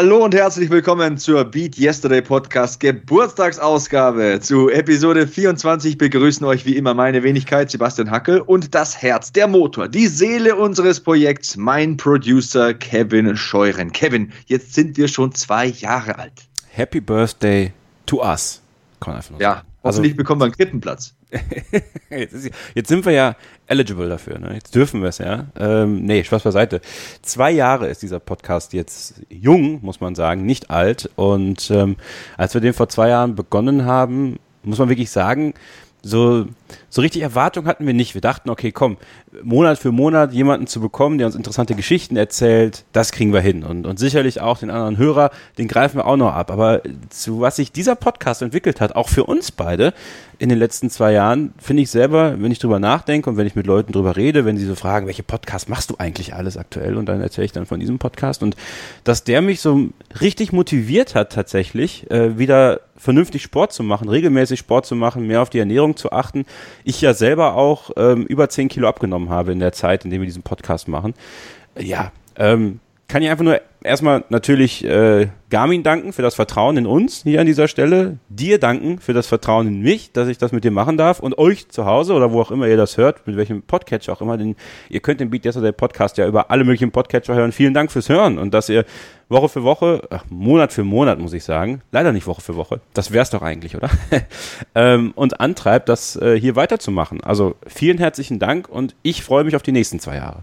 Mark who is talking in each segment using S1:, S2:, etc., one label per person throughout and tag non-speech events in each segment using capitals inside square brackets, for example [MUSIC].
S1: Hallo und herzlich willkommen zur Beat Yesterday Podcast Geburtstagsausgabe. Zu Episode 24 begrüßen euch wie immer meine Wenigkeit Sebastian Hackel und das Herz, der Motor, die Seele unseres Projekts, mein Producer Kevin Scheuren. Kevin, jetzt sind wir schon zwei Jahre alt.
S2: Happy Birthday to us.
S1: Kann einfach nur ja, sagen. hoffentlich also, bekommen wir einen Krippenplatz.
S2: Jetzt, jetzt, sind wir ja eligible dafür. Ne? Jetzt dürfen wir es ja. Ähm, nee, Spaß beiseite. Zwei Jahre ist dieser Podcast jetzt jung, muss man sagen, nicht alt. Und ähm, als wir den vor zwei Jahren begonnen haben, muss man wirklich sagen, so, so richtig Erwartung hatten wir nicht. Wir dachten, okay, komm, Monat für Monat jemanden zu bekommen, der uns interessante Geschichten erzählt, das kriegen wir hin. Und, und sicherlich auch den anderen Hörer, den greifen wir auch noch ab. Aber zu was sich dieser Podcast entwickelt hat, auch für uns beide in den letzten zwei Jahren, finde ich selber, wenn ich drüber nachdenke und wenn ich mit Leuten drüber rede, wenn sie so fragen, welche Podcast machst du eigentlich alles aktuell? Und dann erzähle ich dann von diesem Podcast. Und dass der mich so richtig motiviert hat, tatsächlich, äh, wieder vernünftig Sport zu machen, regelmäßig Sport zu machen, mehr auf die Ernährung zu achten. Ich ja selber auch ähm, über zehn Kilo abgenommen habe in der Zeit, in der wir diesen Podcast machen. Ja, ähm, kann ich einfach nur erstmal natürlich äh, Garmin danken für das Vertrauen in uns hier an dieser Stelle, dir danken für das Vertrauen in mich, dass ich das mit dir machen darf und euch zu Hause oder wo auch immer ihr das hört, mit welchem Podcatcher auch immer, denn ihr könnt den Beat Yesterday Podcast ja über alle möglichen Podcatcher hören. Vielen Dank fürs Hören und dass ihr Woche für Woche, ach, Monat für Monat muss ich sagen, leider nicht Woche für Woche, das wär's doch eigentlich, oder? [LAUGHS] ähm, und antreibt, das äh, hier weiterzumachen. Also vielen herzlichen Dank und ich freue mich auf die nächsten zwei Jahre.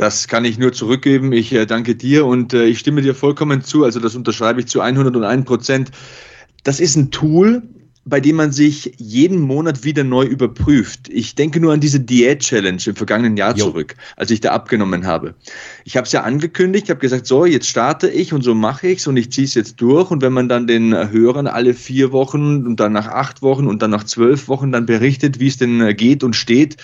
S1: Das kann ich nur zurückgeben. Ich äh, danke dir und äh, ich stimme dir vollkommen zu. Also das unterschreibe ich zu 101 Prozent. Das ist ein Tool, bei dem man sich jeden Monat wieder neu überprüft. Ich denke nur an diese Diät-Challenge im vergangenen Jahr jo. zurück, als ich da abgenommen habe. Ich habe es ja angekündigt, habe gesagt, so, jetzt starte ich und so mache ich es und ich ziehe es jetzt durch. Und wenn man dann den Hörern alle vier Wochen und dann nach acht Wochen und dann nach zwölf Wochen dann berichtet, wie es denn geht und steht,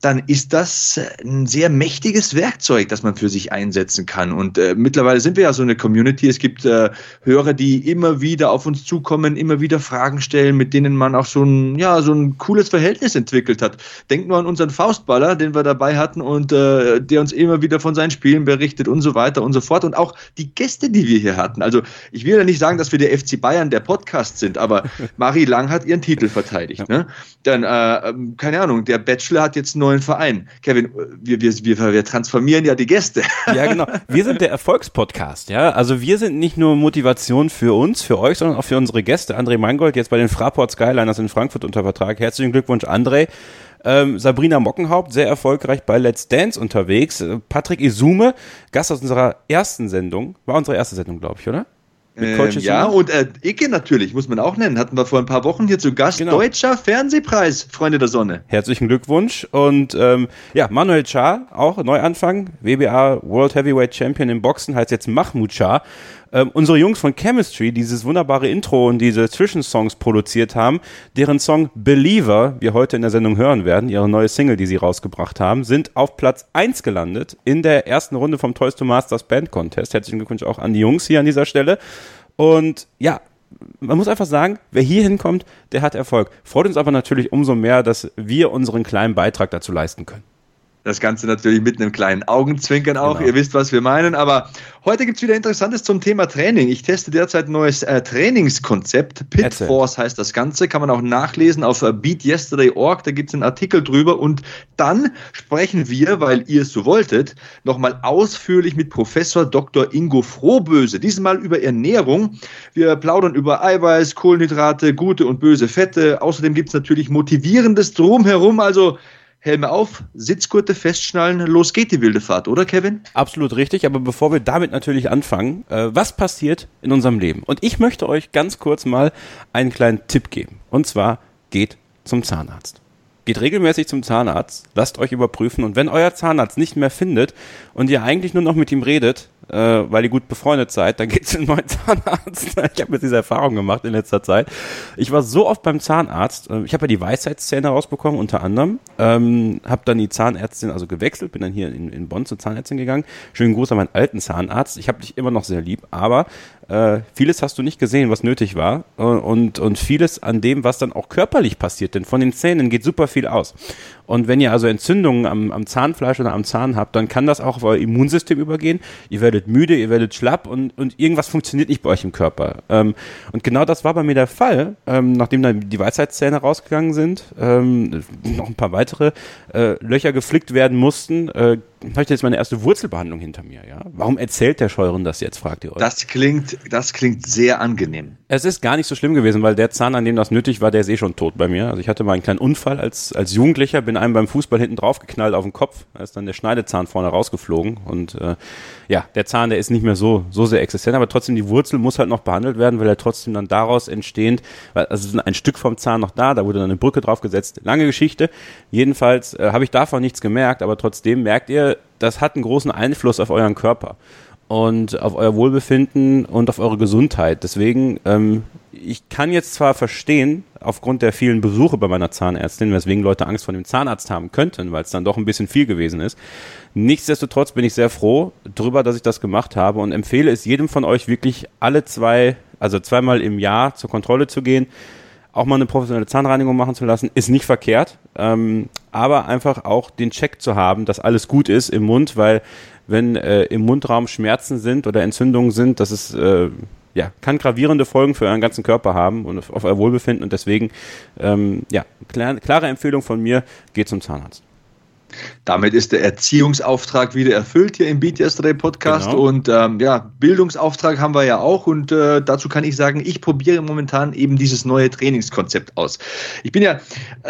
S1: dann ist das ein sehr mächtiges Werkzeug, das man für sich einsetzen kann. Und äh, mittlerweile sind wir ja so eine Community. Es gibt äh, Hörer, die immer wieder auf uns zukommen, immer wieder Fragen stellen, mit denen man auch so ein, ja, so ein cooles Verhältnis entwickelt hat. Denkt nur an unseren Faustballer, den wir dabei hatten und äh, der uns immer wieder von seinen Spielen berichtet und so weiter und so fort. Und auch die Gäste, die wir hier hatten. Also ich will ja nicht sagen, dass wir der FC Bayern der Podcast sind, aber [LAUGHS] Marie Lang hat ihren Titel verteidigt. Ne? Dann, äh, ähm, keine Ahnung, der Bachelor hat jetzt einen neuen Verein. Kevin, wir, wir, wir, wir transformieren ja die Gäste. [LAUGHS]
S2: Ja, genau. Wir sind der Erfolgspodcast, ja. Also wir sind nicht nur Motivation für uns, für euch, sondern auch für unsere Gäste. André Mangold jetzt bei den Fraport Skyliners in Frankfurt unter Vertrag. Herzlichen Glückwunsch, André. Ähm, Sabrina Mockenhaupt, sehr erfolgreich bei Let's Dance unterwegs. Patrick Isume, Gast aus unserer ersten Sendung. War unsere erste Sendung, glaube ich, oder?
S1: Ähm, ja, und äh, Icke natürlich, muss man auch nennen. Hatten wir vor ein paar Wochen hier zu Gast. Genau. Deutscher Fernsehpreis, Freunde der Sonne.
S2: Herzlichen Glückwunsch. Und ähm, ja, Manuel Char, auch Neuanfang. WBA World Heavyweight Champion im Boxen, heißt jetzt Mahmoud Char. Ähm, unsere Jungs von Chemistry, dieses wunderbare Intro und diese Zwischensongs produziert haben, deren Song Believer wir heute in der Sendung hören werden, ihre neue Single, die sie rausgebracht haben, sind auf Platz 1 gelandet in der ersten Runde vom Toys to Masters Band Contest. Herzlichen Glückwunsch auch an die Jungs hier an dieser Stelle. Und ja, man muss einfach sagen, wer hier hinkommt, der hat Erfolg. Freut uns aber natürlich umso mehr, dass wir unseren kleinen Beitrag dazu leisten können.
S1: Das Ganze natürlich mit einem kleinen Augenzwinkern auch. Genau. Ihr wisst, was wir meinen. Aber heute gibt es wieder Interessantes zum Thema Training. Ich teste derzeit ein neues äh, Trainingskonzept. Pitforce heißt das Ganze. Kann man auch nachlesen auf äh, beatyesterday.org. Da gibt es einen Artikel drüber. Und dann sprechen wir, weil ihr es so wolltet, nochmal ausführlich mit Professor Dr. Ingo Frohböse. Diesmal über Ernährung. Wir plaudern über Eiweiß, Kohlenhydrate, gute und böse Fette. Außerdem gibt es natürlich motivierendes Drumherum. Also Helme auf, Sitzgurte festschnallen, los geht die wilde Fahrt, oder Kevin?
S2: Absolut richtig, aber bevor wir damit natürlich anfangen, äh, was passiert in unserem Leben? Und ich möchte euch ganz kurz mal einen kleinen Tipp geben. Und zwar geht zum Zahnarzt. Geht regelmäßig zum Zahnarzt, lasst euch überprüfen und wenn euer Zahnarzt nicht mehr findet und ihr eigentlich nur noch mit ihm redet, äh, weil ihr gut befreundet seid, dann geht zu einem neuen Zahnarzt. [LAUGHS] ich habe jetzt diese Erfahrung gemacht in letzter Zeit. Ich war so oft beim Zahnarzt. Äh, ich habe ja die Weisheitszähne rausbekommen, unter anderem. Ähm, habe dann die Zahnärztin also gewechselt, bin dann hier in, in Bonn zur Zahnärztin gegangen. Schönen Gruß an meinen alten Zahnarzt. Ich habe dich immer noch sehr lieb, aber äh, vieles hast du nicht gesehen, was nötig war äh, und, und vieles an dem, was dann auch körperlich passiert, denn von den Zähnen geht super viel aus. Und wenn ihr also Entzündungen am, am Zahnfleisch oder am Zahn habt, dann kann das auch auf euer Immunsystem übergehen. Ihr werdet müde, ihr werdet schlapp und, und irgendwas funktioniert nicht bei euch im Körper. Ähm, und genau das war bei mir der Fall, ähm, nachdem dann die Weisheitszähne rausgegangen sind, ähm, noch ein paar weitere äh, Löcher geflickt werden mussten, äh, habe ich jetzt meine erste Wurzelbehandlung hinter mir. Ja? Warum erzählt der Scheuren das jetzt, fragt ihr euch.
S1: Das klingt, das klingt sehr angenehm.
S2: Es ist gar nicht so schlimm gewesen, weil der Zahn, an dem das nötig war, der ist eh schon tot bei mir. Also ich hatte mal einen kleinen Unfall als, als Jugendlicher, bin einem beim Fußball hinten drauf geknallt auf den Kopf, da ist dann der Schneidezahn vorne rausgeflogen und äh, ja, der Zahn, der ist nicht mehr so, so sehr existent, aber trotzdem die Wurzel muss halt noch behandelt werden, weil er trotzdem dann daraus entstehend, weil also ein Stück vom Zahn noch da, da wurde dann eine Brücke draufgesetzt. Lange Geschichte. Jedenfalls äh, habe ich davon nichts gemerkt, aber trotzdem merkt ihr, das hat einen großen Einfluss auf euren Körper und auf euer Wohlbefinden und auf eure Gesundheit. Deswegen, ähm, ich kann jetzt zwar verstehen, aufgrund der vielen Besuche bei meiner Zahnärztin, weswegen Leute Angst vor dem Zahnarzt haben könnten, weil es dann doch ein bisschen viel gewesen ist. Nichtsdestotrotz bin ich sehr froh darüber, dass ich das gemacht habe und empfehle es jedem von euch wirklich alle zwei, also zweimal im Jahr zur Kontrolle zu gehen auch mal eine professionelle Zahnreinigung machen zu lassen, ist nicht verkehrt. Ähm, aber einfach auch den Check zu haben, dass alles gut ist im Mund, weil wenn äh, im Mundraum Schmerzen sind oder Entzündungen sind, das ist äh, ja, kann gravierende Folgen für euren ganzen Körper haben und auf, auf euer Wohlbefinden und deswegen ähm, ja, klar, klare Empfehlung von mir, geht zum Zahnarzt.
S1: Damit ist der Erziehungsauftrag wieder erfüllt hier im Beat Yesterday Podcast. Genau. Und ähm, ja, Bildungsauftrag haben wir ja auch. Und äh, dazu kann ich sagen, ich probiere momentan eben dieses neue Trainingskonzept aus. Ich bin ja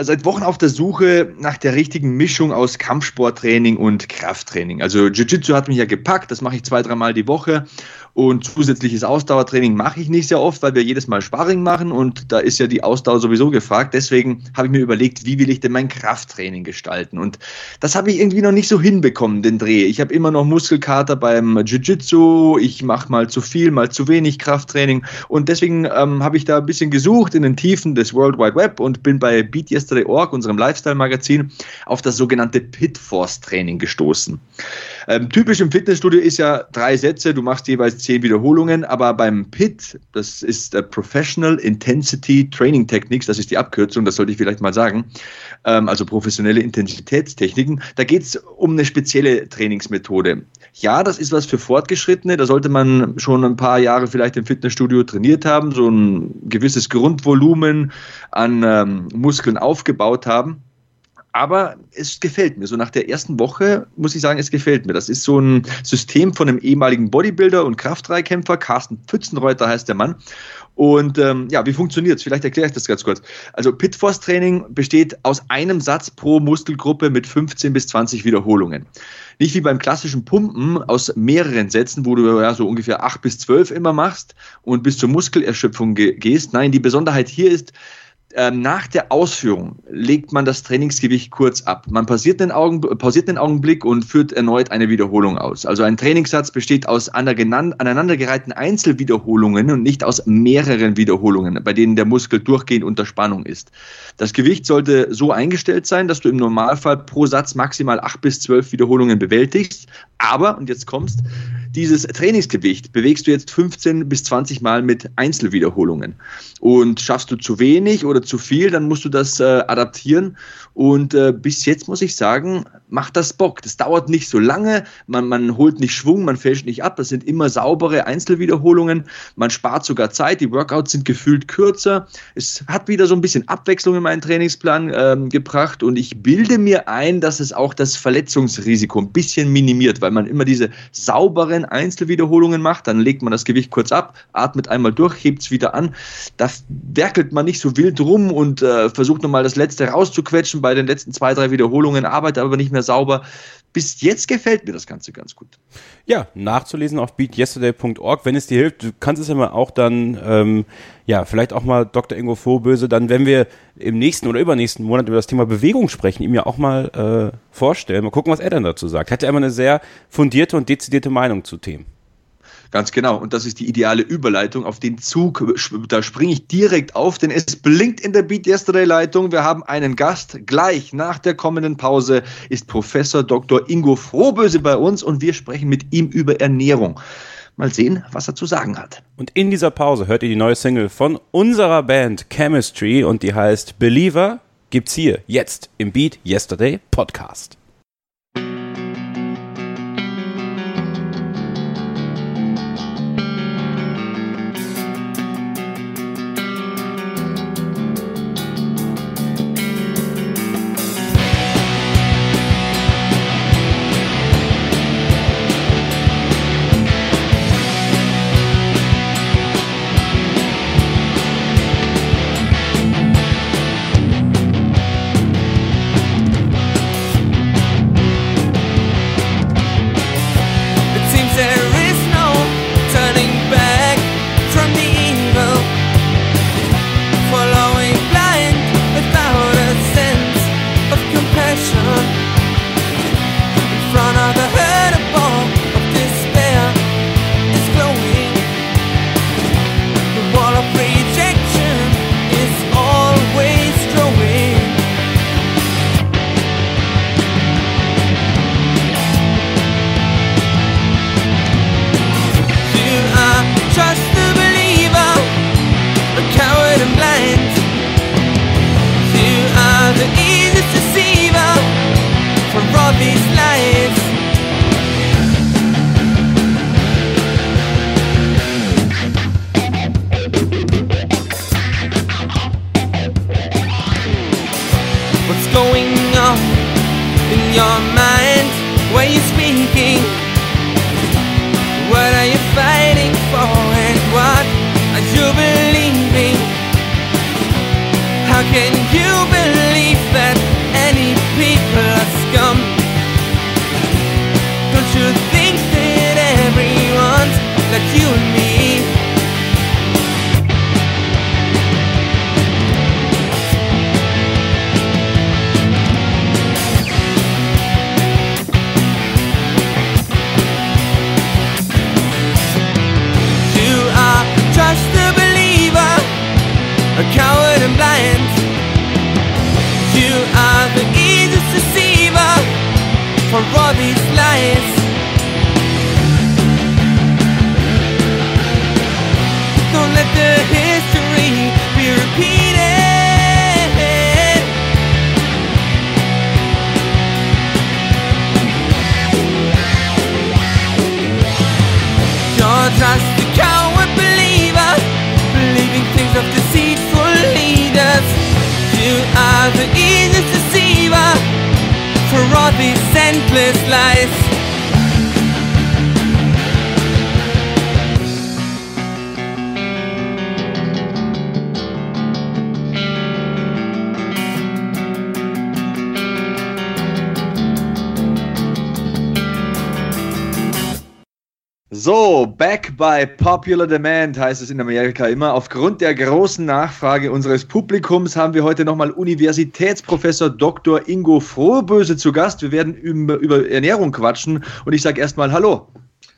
S1: seit Wochen auf der Suche nach der richtigen Mischung aus Kampfsporttraining und Krafttraining. Also Jiu-Jitsu hat mich ja gepackt, das mache ich zwei, dreimal die Woche. Und zusätzliches Ausdauertraining mache ich nicht sehr oft, weil wir jedes Mal Sparring machen und da ist ja die Ausdauer sowieso gefragt. Deswegen habe ich mir überlegt, wie will ich denn mein Krafttraining gestalten? Und das habe ich irgendwie noch nicht so hinbekommen, den Dreh. Ich habe immer noch Muskelkater beim Jiu-Jitsu, ich mache mal zu viel, mal zu wenig Krafttraining und deswegen ähm, habe ich da ein bisschen gesucht in den Tiefen des World Wide Web und bin bei BeatYesterday.org, unserem Lifestyle-Magazin, auf das sogenannte Pit-Force-Training gestoßen. Ähm, typisch im Fitnessstudio ist ja drei Sätze, du machst jeweils zehn Wiederholungen, aber beim PIT, das ist äh, Professional Intensity Training Techniques, das ist die Abkürzung, das sollte ich vielleicht mal sagen, ähm, also professionelle Intensitätstechniken, da geht es um eine spezielle Trainingsmethode. Ja, das ist was für Fortgeschrittene, da sollte man schon ein paar Jahre vielleicht im Fitnessstudio trainiert haben, so ein gewisses Grundvolumen an ähm, Muskeln aufgebaut haben. Aber es gefällt mir. So nach der ersten Woche muss ich sagen, es gefällt mir. Das ist so ein System von einem ehemaligen Bodybuilder und Kraftdreikämpfer. Carsten Pfützenreuter heißt der Mann. Und ähm, ja, wie funktioniert es? Vielleicht erkläre ich das ganz kurz. Also Pitforce-Training besteht aus einem Satz pro Muskelgruppe mit 15 bis 20 Wiederholungen. Nicht wie beim klassischen Pumpen aus mehreren Sätzen, wo du ja so ungefähr 8 bis 12 immer machst und bis zur Muskelerschöpfung gehst. Nein, die Besonderheit hier ist, nach der Ausführung legt man das Trainingsgewicht kurz ab. Man pausiert den, Augen, pausiert den Augenblick und führt erneut eine Wiederholung aus. Also ein Trainingssatz besteht aus aneinandergereihten Einzelwiederholungen und nicht aus mehreren Wiederholungen, bei denen der Muskel durchgehend unter Spannung ist. Das Gewicht sollte so eingestellt sein, dass du im Normalfall pro Satz maximal acht bis zwölf Wiederholungen bewältigst. Aber, und jetzt kommst, dieses Trainingsgewicht bewegst du jetzt 15 bis 20 Mal mit Einzelwiederholungen. Und schaffst du zu wenig oder zu viel, dann musst du das äh, adaptieren. Und äh, bis jetzt muss ich sagen, macht das Bock. Das dauert nicht so lange, man, man holt nicht Schwung, man fälscht nicht ab. Das sind immer saubere Einzelwiederholungen. Man spart sogar Zeit. Die Workouts sind gefühlt kürzer. Es hat wieder so ein bisschen Abwechslung in meinen Trainingsplan ähm, gebracht. Und ich bilde mir ein, dass es auch das Verletzungsrisiko ein bisschen minimiert, weil man immer diese sauberen Einzelwiederholungen macht. Dann legt man das Gewicht kurz ab, atmet einmal durch, hebt es wieder an. Da werkelt man nicht so wild rum und äh, versucht nochmal das Letzte rauszuquetschen bei den letzten zwei, drei Wiederholungen, arbeitet aber nicht mehr sauber. Bis jetzt gefällt mir das Ganze ganz gut.
S2: Ja, nachzulesen auf beatyesterday.org, wenn es dir hilft. Du kannst es ja mal auch dann, ähm, ja, vielleicht auch mal Dr. Ingo Vorböse, dann, wenn wir im nächsten oder übernächsten Monat über das Thema Bewegung sprechen, ihm ja auch mal äh, vorstellen. Mal gucken, was er dann dazu sagt. Hat er immer eine sehr fundierte und dezidierte Meinung zu Themen.
S1: Ganz genau. Und das ist die ideale Überleitung auf den Zug. Da springe ich direkt auf, denn es blinkt in der Beat Yesterday Leitung. Wir haben einen Gast. Gleich nach der kommenden Pause ist Professor Dr. Ingo Frohböse bei uns und wir sprechen mit ihm über Ernährung. Mal sehen, was er zu sagen hat.
S2: Und in dieser Pause hört ihr die neue Single von unserer Band Chemistry und die heißt Believer. Gibt's hier jetzt im Beat Yesterday Podcast.
S1: By popular demand heißt es in Amerika immer. Aufgrund der großen Nachfrage unseres Publikums haben wir heute nochmal Universitätsprofessor Dr. Ingo Frohböse zu Gast. Wir werden über, Ernährung quatschen und ich sage erstmal Hallo.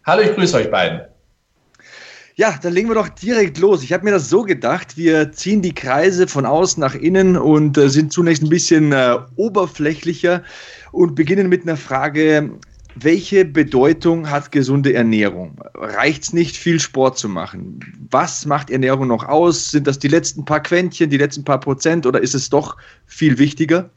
S3: Hallo, ich grüße euch beiden.
S1: Ja, dann legen wir doch direkt los. Ich habe mir das so gedacht, wir ziehen die Kreise von außen nach innen und äh, sind zunächst ein bisschen äh, oberflächlicher und beginnen mit einer Frage, welche Bedeutung hat gesunde Ernährung? Reicht es nicht, viel Sport zu machen? Was macht Ernährung noch aus? Sind das die letzten paar Quäntchen, die letzten paar Prozent oder ist es doch viel wichtiger?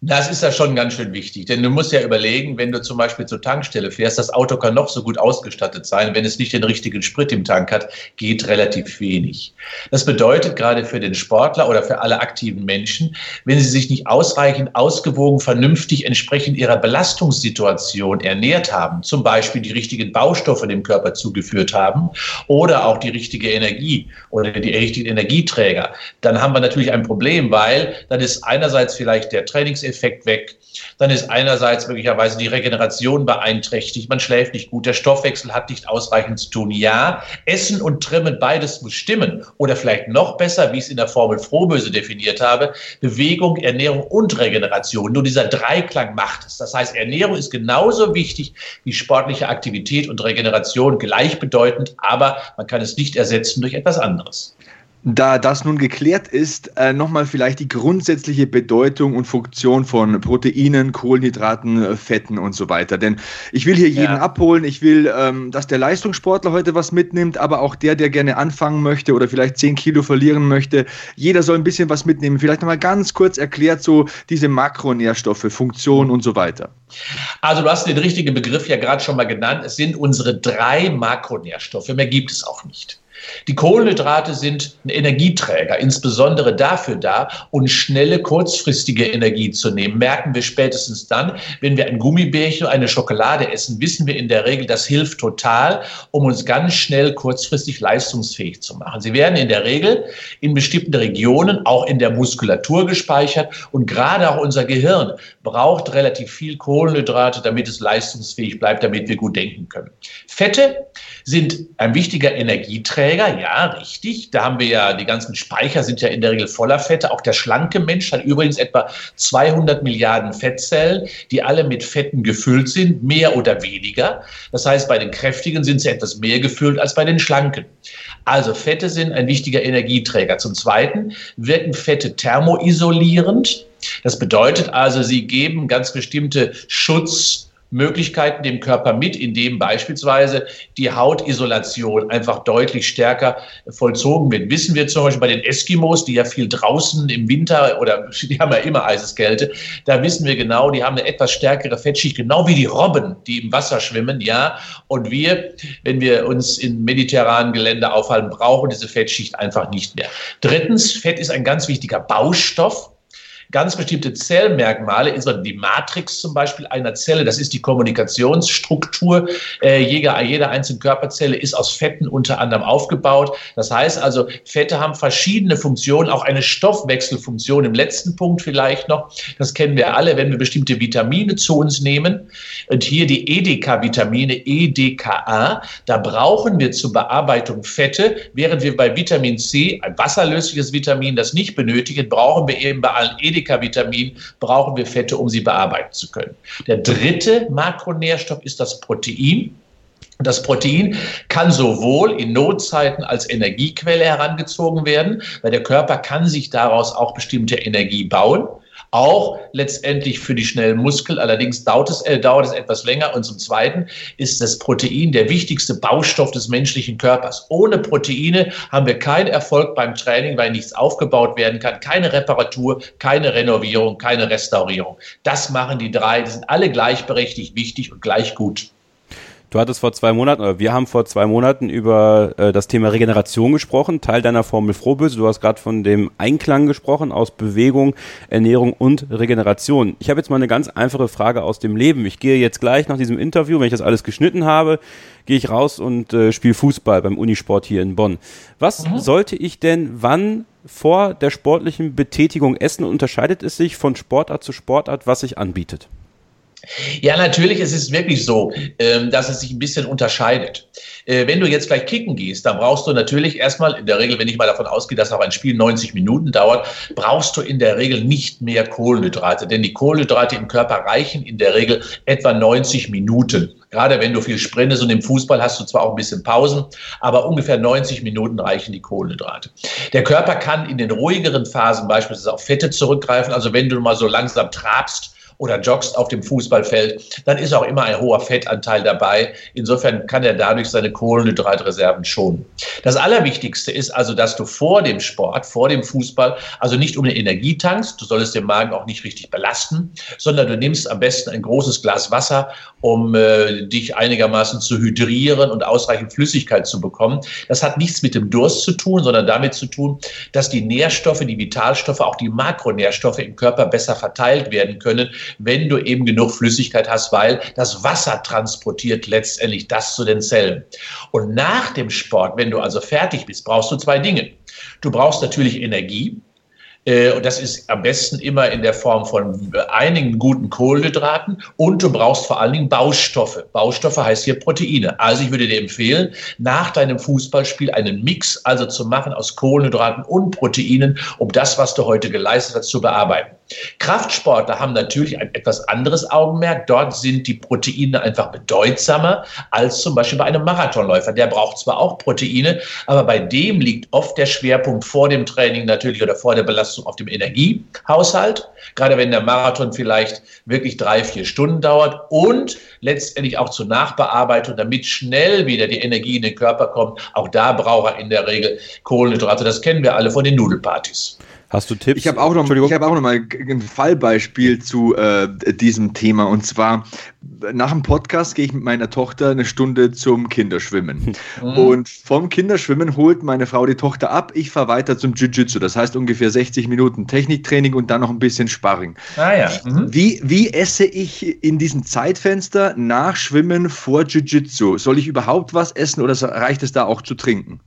S3: Das ist ja schon ganz schön wichtig, denn du musst ja überlegen, wenn du zum Beispiel zur Tankstelle fährst, das Auto kann noch so gut ausgestattet sein, wenn es nicht den richtigen Sprit im Tank hat, geht relativ wenig. Das bedeutet gerade für den Sportler oder für alle aktiven Menschen, wenn sie sich nicht ausreichend, ausgewogen, vernünftig entsprechend ihrer Belastungssituation ernährt haben, zum Beispiel die richtigen Baustoffe dem Körper zugeführt haben oder auch die richtige Energie oder die richtigen Energieträger, dann haben wir natürlich ein Problem, weil dann ist einerseits vielleicht der Trainings Effekt weg. Dann ist einerseits möglicherweise die Regeneration beeinträchtigt, man schläft nicht gut, der Stoffwechsel hat nicht ausreichend zu tun. Ja, Essen und Trimmen, beides muss stimmen. Oder vielleicht noch besser, wie ich es in der Formel Frohböse definiert habe, Bewegung, Ernährung und Regeneration. Nur dieser Dreiklang macht es. Das heißt, Ernährung ist genauso wichtig wie sportliche Aktivität und Regeneration, gleichbedeutend, aber man kann es nicht ersetzen durch etwas anderes.
S1: Da das nun geklärt ist, äh, nochmal vielleicht die grundsätzliche Bedeutung und Funktion von Proteinen, Kohlenhydraten, äh, Fetten und so weiter. Denn ich will hier jeden
S3: Ja.
S1: abholen. Ich will, ähm, dass der Leistungssportler heute was mitnimmt, aber auch der, der gerne anfangen möchte oder vielleicht 10 Kilo verlieren möchte. Jeder soll ein bisschen was mitnehmen. Vielleicht nochmal ganz kurz erklärt so diese Makronährstoffe, Funktion und so weiter.
S3: Also du hast den richtigen Begriff ja gerade schon mal genannt. Es sind unsere drei Makronährstoffe. Mehr gibt es auch nicht. Die Kohlenhydrate sind ein Energieträger, insbesondere dafür da, uns schnelle, kurzfristige Energie zu nehmen. Merken wir spätestens dann, wenn wir ein Gummibärchen oder eine Schokolade essen, wissen wir in der Regel, das hilft total, um uns ganz schnell, kurzfristig leistungsfähig zu machen. Sie werden in der Regel in bestimmten Regionen, auch in der Muskulatur gespeichert und gerade auch unser Gehirn braucht relativ viel Kohlenhydrate, damit es leistungsfähig bleibt, damit wir gut denken können. Fette sind ein wichtiger Energieträger, ja, richtig. Da haben wir ja, die ganzen Speicher sind ja in der Regel voller Fette. Auch der schlanke Mensch hat übrigens etwa 200 Milliarden Fettzellen, die alle mit Fetten gefüllt sind, mehr oder weniger. Das heißt, bei den Kräftigen sind sie etwas mehr gefüllt als bei den Schlanken. Also Fette sind ein wichtiger Energieträger. Zum Zweiten wirken Fette thermoisolierend. Das bedeutet also, sie geben ganz bestimmte Schutz, Möglichkeiten dem Körper mit, indem beispielsweise die Hautisolation einfach deutlich stärker vollzogen wird. Wissen wir zum Beispiel bei den Eskimos, die ja viel draußen im Winter oder [LAUGHS] die haben ja immer Eiseskälte, da wissen wir genau, die haben eine etwas stärkere Fettschicht, genau wie die Robben, die im Wasser schwimmen, ja. Und wir, wenn wir uns in mediterranen Gelände aufhalten, brauchen diese Fettschicht einfach nicht mehr. Drittens, Fett ist ein ganz wichtiger Baustoff ganz bestimmte Zellmerkmale, insbesondere die Matrix zum Beispiel einer Zelle, das ist die Kommunikationsstruktur. Äh, jeder, jeder einzelne Körperzelle ist aus Fetten unter anderem aufgebaut. Das heißt also, Fette haben verschiedene Funktionen, auch eine Stoffwechselfunktion im letzten Punkt vielleicht noch. Das kennen wir alle, wenn wir bestimmte Vitamine zu uns nehmen. Und hier die EDK-Vitamine, EDKA, da brauchen wir zur Bearbeitung Fette, während wir bei Vitamin C, ein wasserlösliches Vitamin, das nicht benötigen, brauchen wir eben bei allen EDK-Vitaminen, brauchen wir Fette, um sie bearbeiten zu können. Der dritte Makronährstoff ist das Protein. Das Protein kann sowohl in Notzeiten als Energiequelle herangezogen werden, weil der Körper kann sich daraus auch bestimmte Energie bauen auch letztendlich für die schnellen Muskeln. Allerdings dauert es, äh, dauert es etwas länger. Und zum Zweiten ist das Protein der wichtigste Baustoff des menschlichen Körpers. Ohne Proteine haben wir keinen Erfolg beim Training, weil nichts aufgebaut werden kann, keine Reparatur, keine Renovierung, keine Restaurierung. Das machen die drei. Die sind alle gleichberechtigt wichtig und gleich gut.
S2: Du hattest vor zwei Monaten, oder wir haben vor zwei Monaten über äh, das Thema Regeneration gesprochen, Teil deiner Formel Frohböse. Du hast gerade von dem Einklang gesprochen aus Bewegung, Ernährung und Regeneration. Ich habe jetzt mal eine ganz einfache Frage aus dem Leben. Ich gehe jetzt gleich nach diesem Interview, wenn ich das alles geschnitten habe, gehe ich raus und äh, spiele Fußball beim Unisport hier in Bonn. Was mhm. sollte ich denn wann vor der sportlichen Betätigung essen? Unterscheidet es sich von Sportart zu Sportart, was sich anbietet?
S3: Ja, natürlich, es ist wirklich so, ähm, dass es sich ein bisschen unterscheidet. Äh, wenn du jetzt gleich kicken gehst, dann brauchst du natürlich erstmal, in der Regel, wenn ich mal davon ausgehe, dass auch ein Spiel 90 Minuten dauert, brauchst du in der Regel nicht mehr Kohlenhydrate. Denn die Kohlenhydrate im Körper reichen in der Regel etwa 90 Minuten. Gerade wenn du viel sprintest und im Fußball hast du zwar auch ein bisschen Pausen, aber ungefähr 90 Minuten reichen die Kohlenhydrate. Der Körper kann in den ruhigeren Phasen beispielsweise auf Fette zurückgreifen. Also wenn du mal so langsam trabst, oder joggst auf dem Fußballfeld, dann ist auch immer ein hoher Fettanteil dabei. Insofern kann er dadurch seine Kohlenhydratreserven schonen. Das Allerwichtigste ist also, dass du vor dem Sport, vor dem Fußball, also nicht ohne Energie tankst, du solltest den Magen auch nicht richtig belasten, sondern du nimmst am besten ein großes Glas Wasser, um äh, dich einigermaßen zu hydrieren und ausreichend Flüssigkeit zu bekommen. Das hat nichts mit dem Durst zu tun, sondern damit zu tun, dass die Nährstoffe, die Vitalstoffe, auch die Makronährstoffe im Körper besser verteilt werden können, wenn du eben genug Flüssigkeit hast, weil das Wasser transportiert letztendlich das zu den Zellen. Und nach dem Sport, wenn du also fertig bist, brauchst du zwei Dinge. Du brauchst natürlich Energie, äh, und das ist am besten immer in der Form von einigen guten Kohlenhydraten. Und du brauchst vor allen Dingen Baustoffe. Baustoffe heißt hier Proteine. Also ich würde dir empfehlen, nach deinem Fußballspiel einen Mix also zu machen aus Kohlenhydraten und Proteinen, um das, was du heute geleistet hast, zu bearbeiten. Kraftsportler haben natürlich ein etwas anderes Augenmerk. Dort sind die Proteine einfach bedeutsamer als zum Beispiel bei einem Marathonläufer. Der braucht zwar auch Proteine, aber bei dem liegt oft der Schwerpunkt vor dem Training natürlich oder vor der Belastung auf dem Energiehaushalt. Gerade wenn der Marathon vielleicht wirklich drei, vier Stunden dauert und letztendlich auch zur Nachbearbeitung, damit schnell wieder die Energie in den Körper kommt. Auch da braucht er in der Regel Kohlenhydrate. Das kennen wir alle von den Nudelpartys.
S1: Hast du Tipps? Ich habe auch, noch, ich hab auch noch mal ein Fallbeispiel zu äh, diesem Thema. Und zwar, nach dem Podcast gehe ich mit meiner Tochter eine Stunde zum Kinderschwimmen. Mhm. Und vom Kinderschwimmen holt meine Frau die Tochter ab. Ich fahre weiter zum Jiu-Jitsu. Das heißt ungefähr 60 Minuten Techniktraining und dann noch ein bisschen Sparring. Ah, ja. Mhm. Wie, wie esse ich in diesem Zeitfenster nach Schwimmen vor Jiu-Jitsu? Soll ich überhaupt was essen oder reicht es da auch zu trinken?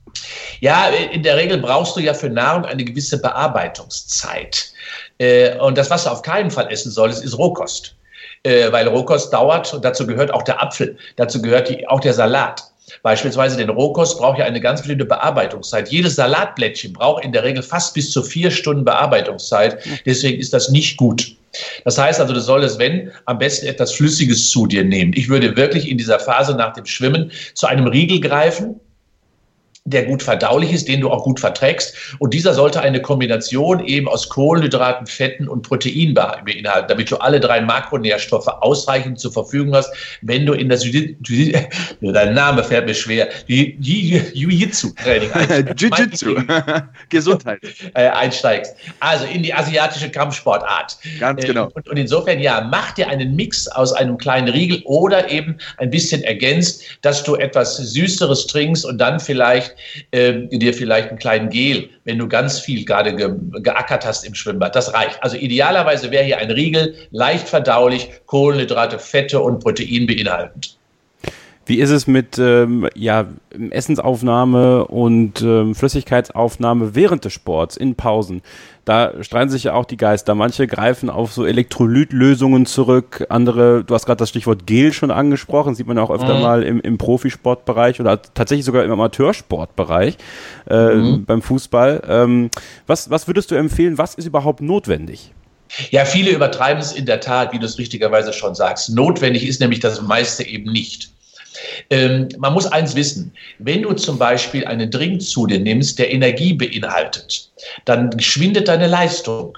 S3: Ja, in der Regel brauchst du ja für Nahrung eine gewisse Bearbeitungszeit. Äh, und das, was du auf keinen Fall essen solltest, ist Rohkost. Äh, weil Rohkost dauert und dazu gehört auch der Apfel, dazu gehört auch der Salat. Beispielsweise den Rohkost braucht ja eine ganz bestimmte Bearbeitungszeit. Jedes Salatblättchen braucht in der Regel fast bis zu vier Stunden Bearbeitungszeit. Deswegen ist das nicht gut. Das heißt also, du solltest, wenn, am besten etwas Flüssiges zu dir nehmen. Ich würde wirklich in dieser Phase nach dem Schwimmen zu einem Riegel greifen, der gut verdaulich ist, den du auch gut verträgst. Und dieser sollte eine Kombination eben aus Kohlenhydraten, Fetten und Protein beinhalten, damit du alle drei Makronährstoffe ausreichend zur Verfügung hast, wenn du in das [LAUGHS] dein Name fällt mir schwer, Jiu-Jitsu-Training [LAUGHS]
S1: Jiu-Jitsu, [LAUGHS] Gesundheit
S3: äh, einsteigst. Also in die asiatische Kampfsportart.
S1: Ganz genau.
S3: Und, und insofern, ja, mach dir einen Mix aus einem kleinen Riegel oder eben ein bisschen ergänzt, dass du etwas Süßeres trinkst und dann vielleicht äh, dir vielleicht einen kleinen Gel, wenn du ganz viel gerade ge geackert hast im Schwimmbad. Das reicht. Also idealerweise wäre hier ein Riegel, leicht verdaulich, Kohlenhydrate, Fette und Protein beinhaltend.
S2: Wie ist es mit ähm, ja, Essensaufnahme und ähm, Flüssigkeitsaufnahme während des Sports, in Pausen? Da streiten sich ja auch die Geister. Manche greifen auf so Elektrolytlösungen zurück, andere, du hast gerade das Stichwort Gel schon angesprochen, sieht man auch öfter mhm. mal im, im Profisportbereich oder tatsächlich sogar im Amateursportbereich äh, mhm. beim Fußball. Ähm, was, was würdest du empfehlen, was ist überhaupt notwendig?
S3: Ja, viele übertreiben es in der Tat, wie du es richtigerweise schon sagst. Notwendig ist nämlich das meiste eben nicht. Ähm, man muss eins wissen, wenn du zum Beispiel einen Drink zu dir nimmst, der Energie beinhaltet, dann schwindet deine Leistung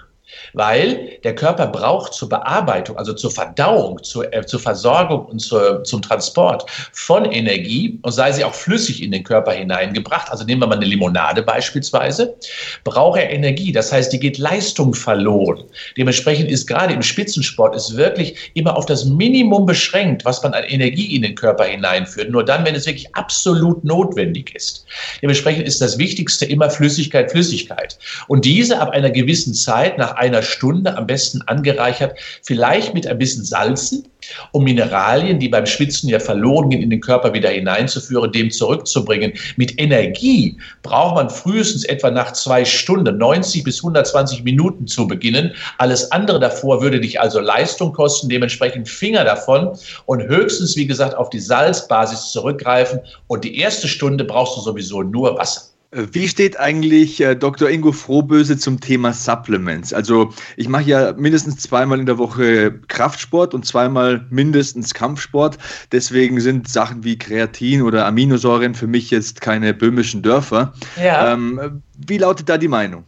S3: weil der Körper braucht zur Bearbeitung, also zur Verdauung, zur, äh, zur Versorgung und zur, zum Transport von Energie, und sei sie auch flüssig in den Körper hineingebracht, also nehmen wir mal eine Limonade beispielsweise, braucht er Energie. Das heißt, die geht Leistung verloren. Dementsprechend ist gerade im Spitzensport ist wirklich immer auf das Minimum beschränkt, was man an Energie in den Körper hineinführt. Nur dann, wenn es wirklich absolut notwendig ist. Dementsprechend ist das Wichtigste immer Flüssigkeit, Flüssigkeit. Und diese ab einer gewissen Zeit, nach einer Stunde, am besten angereichert, vielleicht mit ein bisschen Salzen, um Mineralien, die beim Schwitzen ja verloren gehen, in den Körper wieder hineinzuführen, dem zurückzubringen. Mit Energie braucht man frühestens etwa nach zwei Stunden, 90 bis 120 Minuten zu beginnen. Alles andere davor würde dich also Leistung kosten, dementsprechend Finger davon und höchstens, wie gesagt, auf die Salzbasis zurückgreifen. Und die erste Stunde brauchst du sowieso nur Wasser.
S1: Wie steht eigentlich äh, Dr. Ingo Frohböse zum Thema Supplements? Also ich mache ja mindestens zweimal in der Woche Kraftsport und zweimal mindestens Kampfsport. Deswegen sind Sachen wie Kreatin oder Aminosäuren für mich jetzt keine böhmischen Dörfer. Ja. Ähm, wie lautet da die Meinung?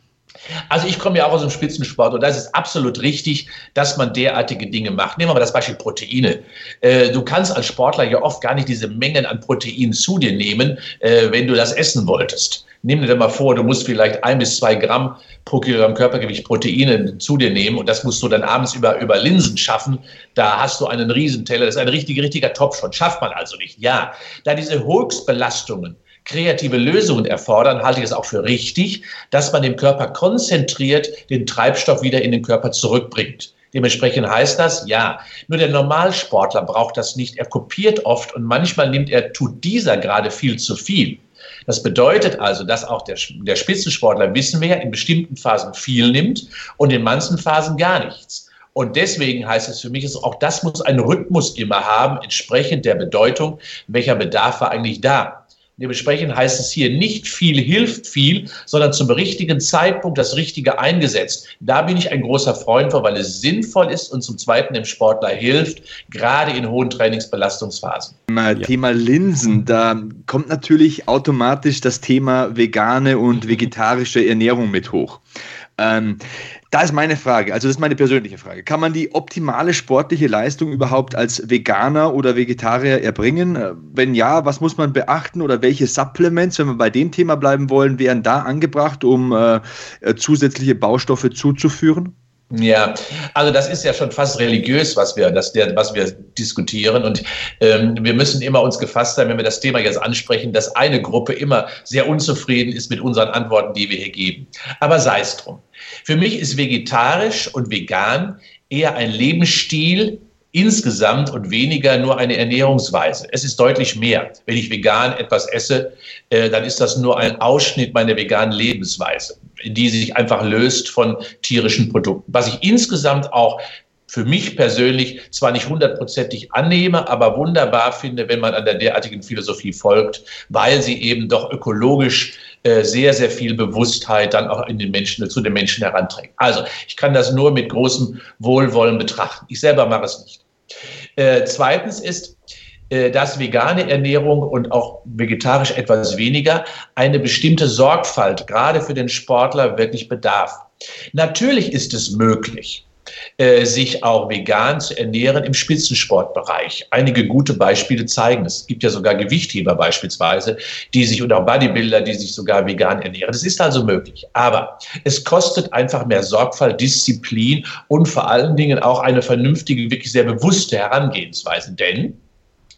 S3: Also ich komme ja auch aus dem Spitzensport und da ist es absolut richtig, dass man derartige Dinge macht. Nehmen wir mal das Beispiel Proteine. Äh, du kannst als Sportler ja oft gar nicht diese Mengen an Protein zu dir nehmen, äh, wenn du das essen wolltest nimm dir mal vor, du musst vielleicht ein bis zwei Gramm pro Kilogramm Körpergewicht Proteine zu dir nehmen und das musst du dann abends über, über Linsen schaffen. Da hast du einen Riesenteller. Das ist ein richtig, richtiger Topf schon. Schafft man also nicht. Ja, da diese Höchstbelastungen kreative Lösungen erfordern, halte ich es auch für richtig, dass man dem Körper konzentriert den Treibstoff wieder in den Körper zurückbringt. Dementsprechend heißt das, ja, nur der Normalsportler braucht das nicht. Er kopiert oft und manchmal nimmt er, tut dieser gerade viel zu viel. Das bedeutet also, dass auch der, der Spitzensportler, wissen wir ja, in bestimmten Phasen viel nimmt und in manchen Phasen gar nichts. Und deswegen heißt es für mich, auch das muss einen Rhythmus immer haben, entsprechend der Bedeutung, welcher Bedarf war eigentlich da. Dementsprechend heißt es hier, nicht viel hilft viel, sondern zum richtigen Zeitpunkt das Richtige eingesetzt. Da bin ich ein großer Freund von, weil es sinnvoll ist und zum Zweiten dem Sportler hilft, gerade in hohen Trainingsbelastungsphasen.
S1: Ja. Thema Linsen, da kommt natürlich automatisch das Thema vegane und vegetarische Ernährung mit hoch. Ähm, da ist meine Frage, also das ist meine persönliche Frage. Kann man die optimale sportliche Leistung überhaupt als Veganer oder Vegetarier erbringen? Äh, wenn ja, was muss man beachten oder welche Supplements, wenn wir bei dem Thema bleiben wollen, wären da angebracht, um äh, äh zusätzliche Baustoffe zuzuführen?
S3: Ja, also das ist ja schon fast religiös, was wir, das, was wir diskutieren. Und ähm, wir müssen immer uns gefasst sein, wenn wir das Thema jetzt ansprechen, dass eine Gruppe immer sehr unzufrieden ist mit unseren Antworten, die wir hier geben. Aber sei es drum. Für mich ist vegetarisch und vegan eher ein Lebensstil, insgesamt und weniger nur eine Ernährungsweise. Es ist deutlich mehr. Wenn ich vegan etwas esse, äh, dann ist das nur ein Ausschnitt meiner veganen Lebensweise, die sich einfach löst von tierischen Produkten. Was ich insgesamt auch für mich persönlich zwar nicht hundertprozentig annehme, aber wunderbar finde, wenn man an der derartigen Philosophie folgt, weil sie eben doch ökologisch äh, sehr, sehr viel Bewusstheit dann auch in den Menschen, zu den Menschen heranträgt. Also ich kann das nur mit großem Wohlwollen betrachten. Ich selber mache es nicht. Äh, zweitens ist, äh, dass vegane Ernährung und auch vegetarisch etwas weniger eine bestimmte Sorgfalt gerade für den Sportler wirklich bedarf. Natürlich ist es möglich, sich auch vegan zu ernähren im Spitzensportbereich. Einige gute Beispiele zeigen es. Es gibt ja sogar Gewichtheber beispielsweise, die sich und auch Bodybuilder, die sich sogar vegan ernähren. Das ist also möglich. Aber es kostet einfach mehr Sorgfalt, Disziplin und vor allen Dingen auch eine vernünftige, wirklich sehr bewusste Herangehensweise. Denn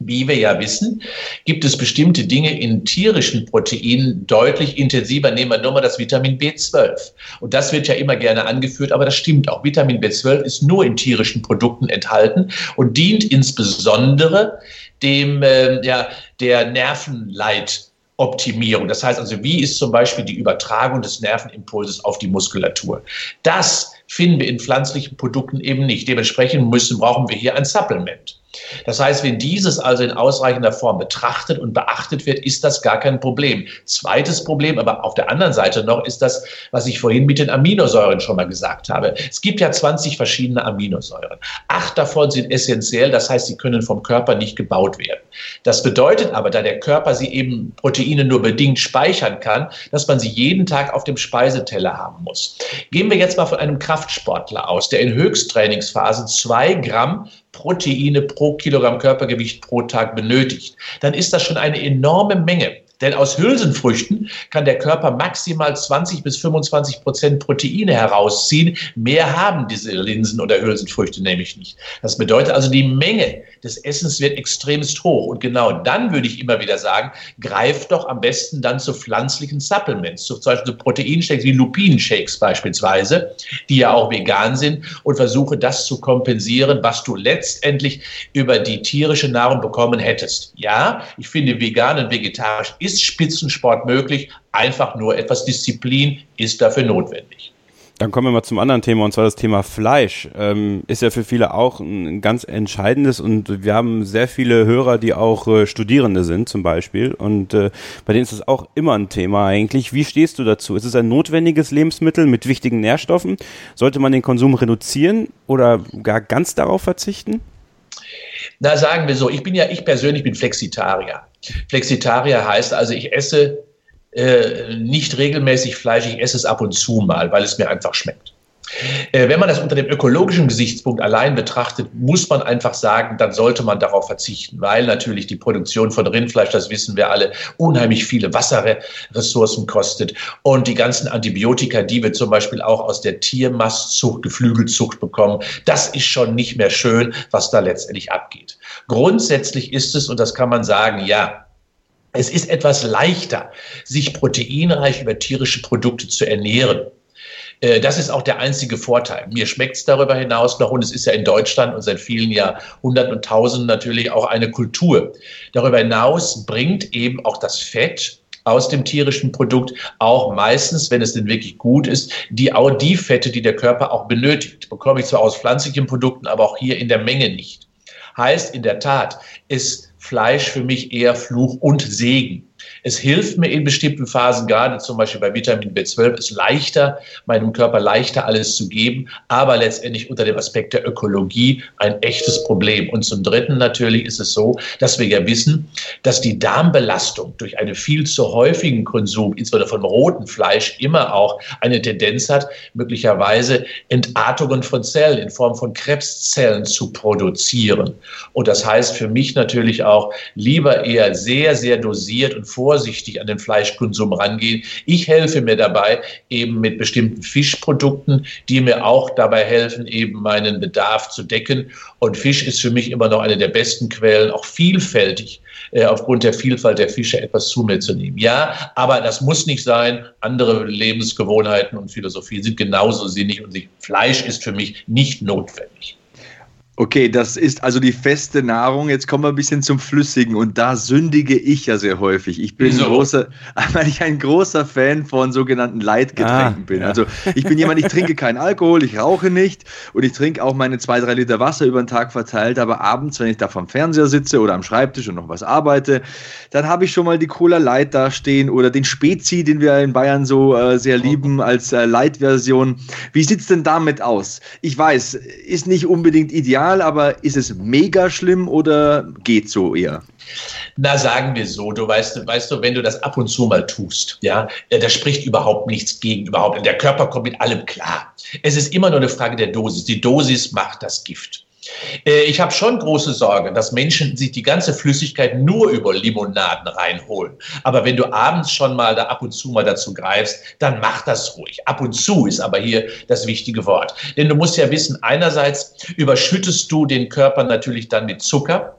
S3: Wie wir ja wissen, gibt es bestimmte Dinge in tierischen Proteinen deutlich intensiver. Nehmen wir nur mal das Vitamin B12. Und das wird ja immer gerne angeführt, aber das stimmt auch. Vitamin B12 ist nur in tierischen Produkten enthalten und dient insbesondere dem, äh, ja, der Nervenleit Optimierung. Das heißt also, wie ist zum Beispiel die Übertragung des Nervenimpulses auf die Muskulatur? Das finden wir in pflanzlichen Produkten eben nicht. Dementsprechend müssen, brauchen wir hier ein Supplement. Das heißt, wenn dieses also in ausreichender Form betrachtet und beachtet wird, ist das gar kein Problem. Zweites Problem, aber auf der anderen Seite noch, ist das, was ich vorhin mit den Aminosäuren schon mal gesagt habe. Es gibt ja 20 verschiedene Aminosäuren. Acht davon sind essentiell, das heißt, sie können vom Körper nicht gebaut werden. Das bedeutet aber, da der Körper sie eben Proteine nur bedingt speichern kann, dass man sie jeden Tag auf dem Speiseteller haben muss. Gehen wir jetzt mal von einem Kraftsportler aus, der in Höchsttrainingsphasen zwei Gramm Proteine pro Kilogramm Körpergewicht pro Tag benötigt, dann ist das schon eine enorme Menge. Denn aus Hülsenfrüchten kann der Körper maximal 20 bis 25 Prozent Proteine herausziehen. Mehr haben diese Linsen oder Hülsenfrüchte nämlich nicht. Das bedeutet also, die Menge des Essens wird extremst hoch. Und genau dann würde ich immer wieder sagen, greift doch am besten dann zu pflanzlichen Supplements, zum Beispiel zu Proteinshakes wie Lupinenshakes beispielsweise, die ja auch vegan sind und versuche das zu kompensieren, was du letztendlich über die tierische Nahrung bekommen hättest. Ja, ich finde vegan und vegetarisch ist Spitzensport möglich, einfach nur etwas Disziplin ist dafür notwendig.
S2: Dann kommen wir mal zum anderen Thema und zwar das Thema Fleisch. Ähm, ist ja für viele auch ein ganz entscheidendes und wir haben sehr viele Hörer, die auch äh, Studierende sind zum Beispiel und äh, bei denen ist das auch immer ein Thema eigentlich. Wie stehst du dazu? Ist es ein notwendiges Lebensmittel mit wichtigen Nährstoffen? Sollte man den Konsum reduzieren oder gar ganz darauf verzichten?
S3: Na, sagen wir so, ich bin ja, ich persönlich bin Flexitarier. Flexitarier heißt also, ich esse äh, nicht regelmäßig Fleisch, ich esse es ab und zu mal, weil es mir einfach schmeckt. Äh, wenn man das unter dem ökologischen Gesichtspunkt allein betrachtet, muss man einfach sagen, dann sollte man darauf verzichten, weil natürlich die Produktion von Rindfleisch, das wissen wir alle, unheimlich viele Wasserressourcen kostet und die ganzen Antibiotika, die wir zum Beispiel auch aus der Tiermastzucht, Geflügelzucht bekommen, das ist schon nicht mehr schön, was da letztendlich abgeht. Grundsätzlich ist es, und das kann man sagen, ja, es ist etwas leichter, sich proteinreich über tierische Produkte zu ernähren. Äh, das ist auch der einzige Vorteil. Mir schmeckt es darüber hinaus noch, und es ist ja in Deutschland und seit vielen Jahrhunderten und Tausenden natürlich auch eine Kultur. Darüber hinaus bringt eben auch das Fett aus dem tierischen Produkt auch meistens, wenn es denn wirklich gut ist, die auch die Fette, die der Körper auch benötigt. Bekomme ich zwar aus pflanzlichen Produkten, aber auch hier in der Menge nicht. Heißt in der Tat, ist Fleisch für mich eher Fluch und Segen. Es hilft mir in bestimmten Phasen, gerade zum Beispiel bei Vitamin B12, ist leichter, meinem Körper leichter alles zu geben, aber letztendlich unter dem Aspekt der Ökologie ein echtes Problem. Und zum Dritten natürlich ist es so, dass wir ja wissen, dass die Darmbelastung durch einen viel zu häufigen Konsum, insbesondere von rotem Fleisch, immer auch eine Tendenz hat, möglicherweise Entartungen von Zellen in Form von Krebszellen zu produzieren. Und das heißt für mich natürlich auch lieber eher sehr, sehr dosiert und vorsichtig an den Fleischkonsum rangehen. Ich helfe mir dabei eben mit bestimmten Fischprodukten, die mir auch dabei helfen, eben meinen Bedarf zu decken. Und Fisch ist für mich immer noch eine der besten Quellen, auch vielfältig äh, aufgrund der Vielfalt der Fische etwas zu mir zu nehmen. Ja, aber das muss nicht sein. Andere Lebensgewohnheiten und Philosophien sind genauso sinnig und Fleisch ist für mich nicht notwendig.
S1: Okay, das ist also die feste Nahrung. Jetzt kommen wir ein bisschen zum Flüssigen und da sündige ich ja sehr häufig. Ich bin, ein großer, [LAUGHS] weil ich ein großer Fan von sogenannten Leitgetränken ah, bin. Ja. Also ich bin jemand, ich trinke keinen Alkohol, ich rauche nicht und ich trinke auch meine zwei, drei Liter Wasser über den Tag verteilt. Aber abends, wenn ich da vom Fernseher sitze oder am Schreibtisch und noch was arbeite, dann habe ich schon mal die Cola Light da stehen oder den Spezi, den wir in Bayern so äh, sehr lieben als äh, Light-Version. Wie sieht's denn damit aus? Ich weiß, ist nicht unbedingt ideal normal, aber ist es mega schlimm oder geht so eher?
S3: Na, sagen wir so, du weißt, weißt du, wenn du das ab und zu mal tust, ja, äh, da spricht überhaupt nichts gegen überhaupt. Der Körper kommt mit allem klar. Es ist immer nur eine Frage der Dosis. Die Dosis macht das Gift. Äh, ich habe schon große Sorge, dass Menschen sich die ganze Flüssigkeit nur über Limonaden reinholen. Aber wenn du abends schon mal da ab und zu mal dazu greifst, dann mach das ruhig. Ab und zu ist aber hier das wichtige Wort. Denn du musst ja wissen, einerseits überschüttest du den Körper natürlich dann mit Zucker.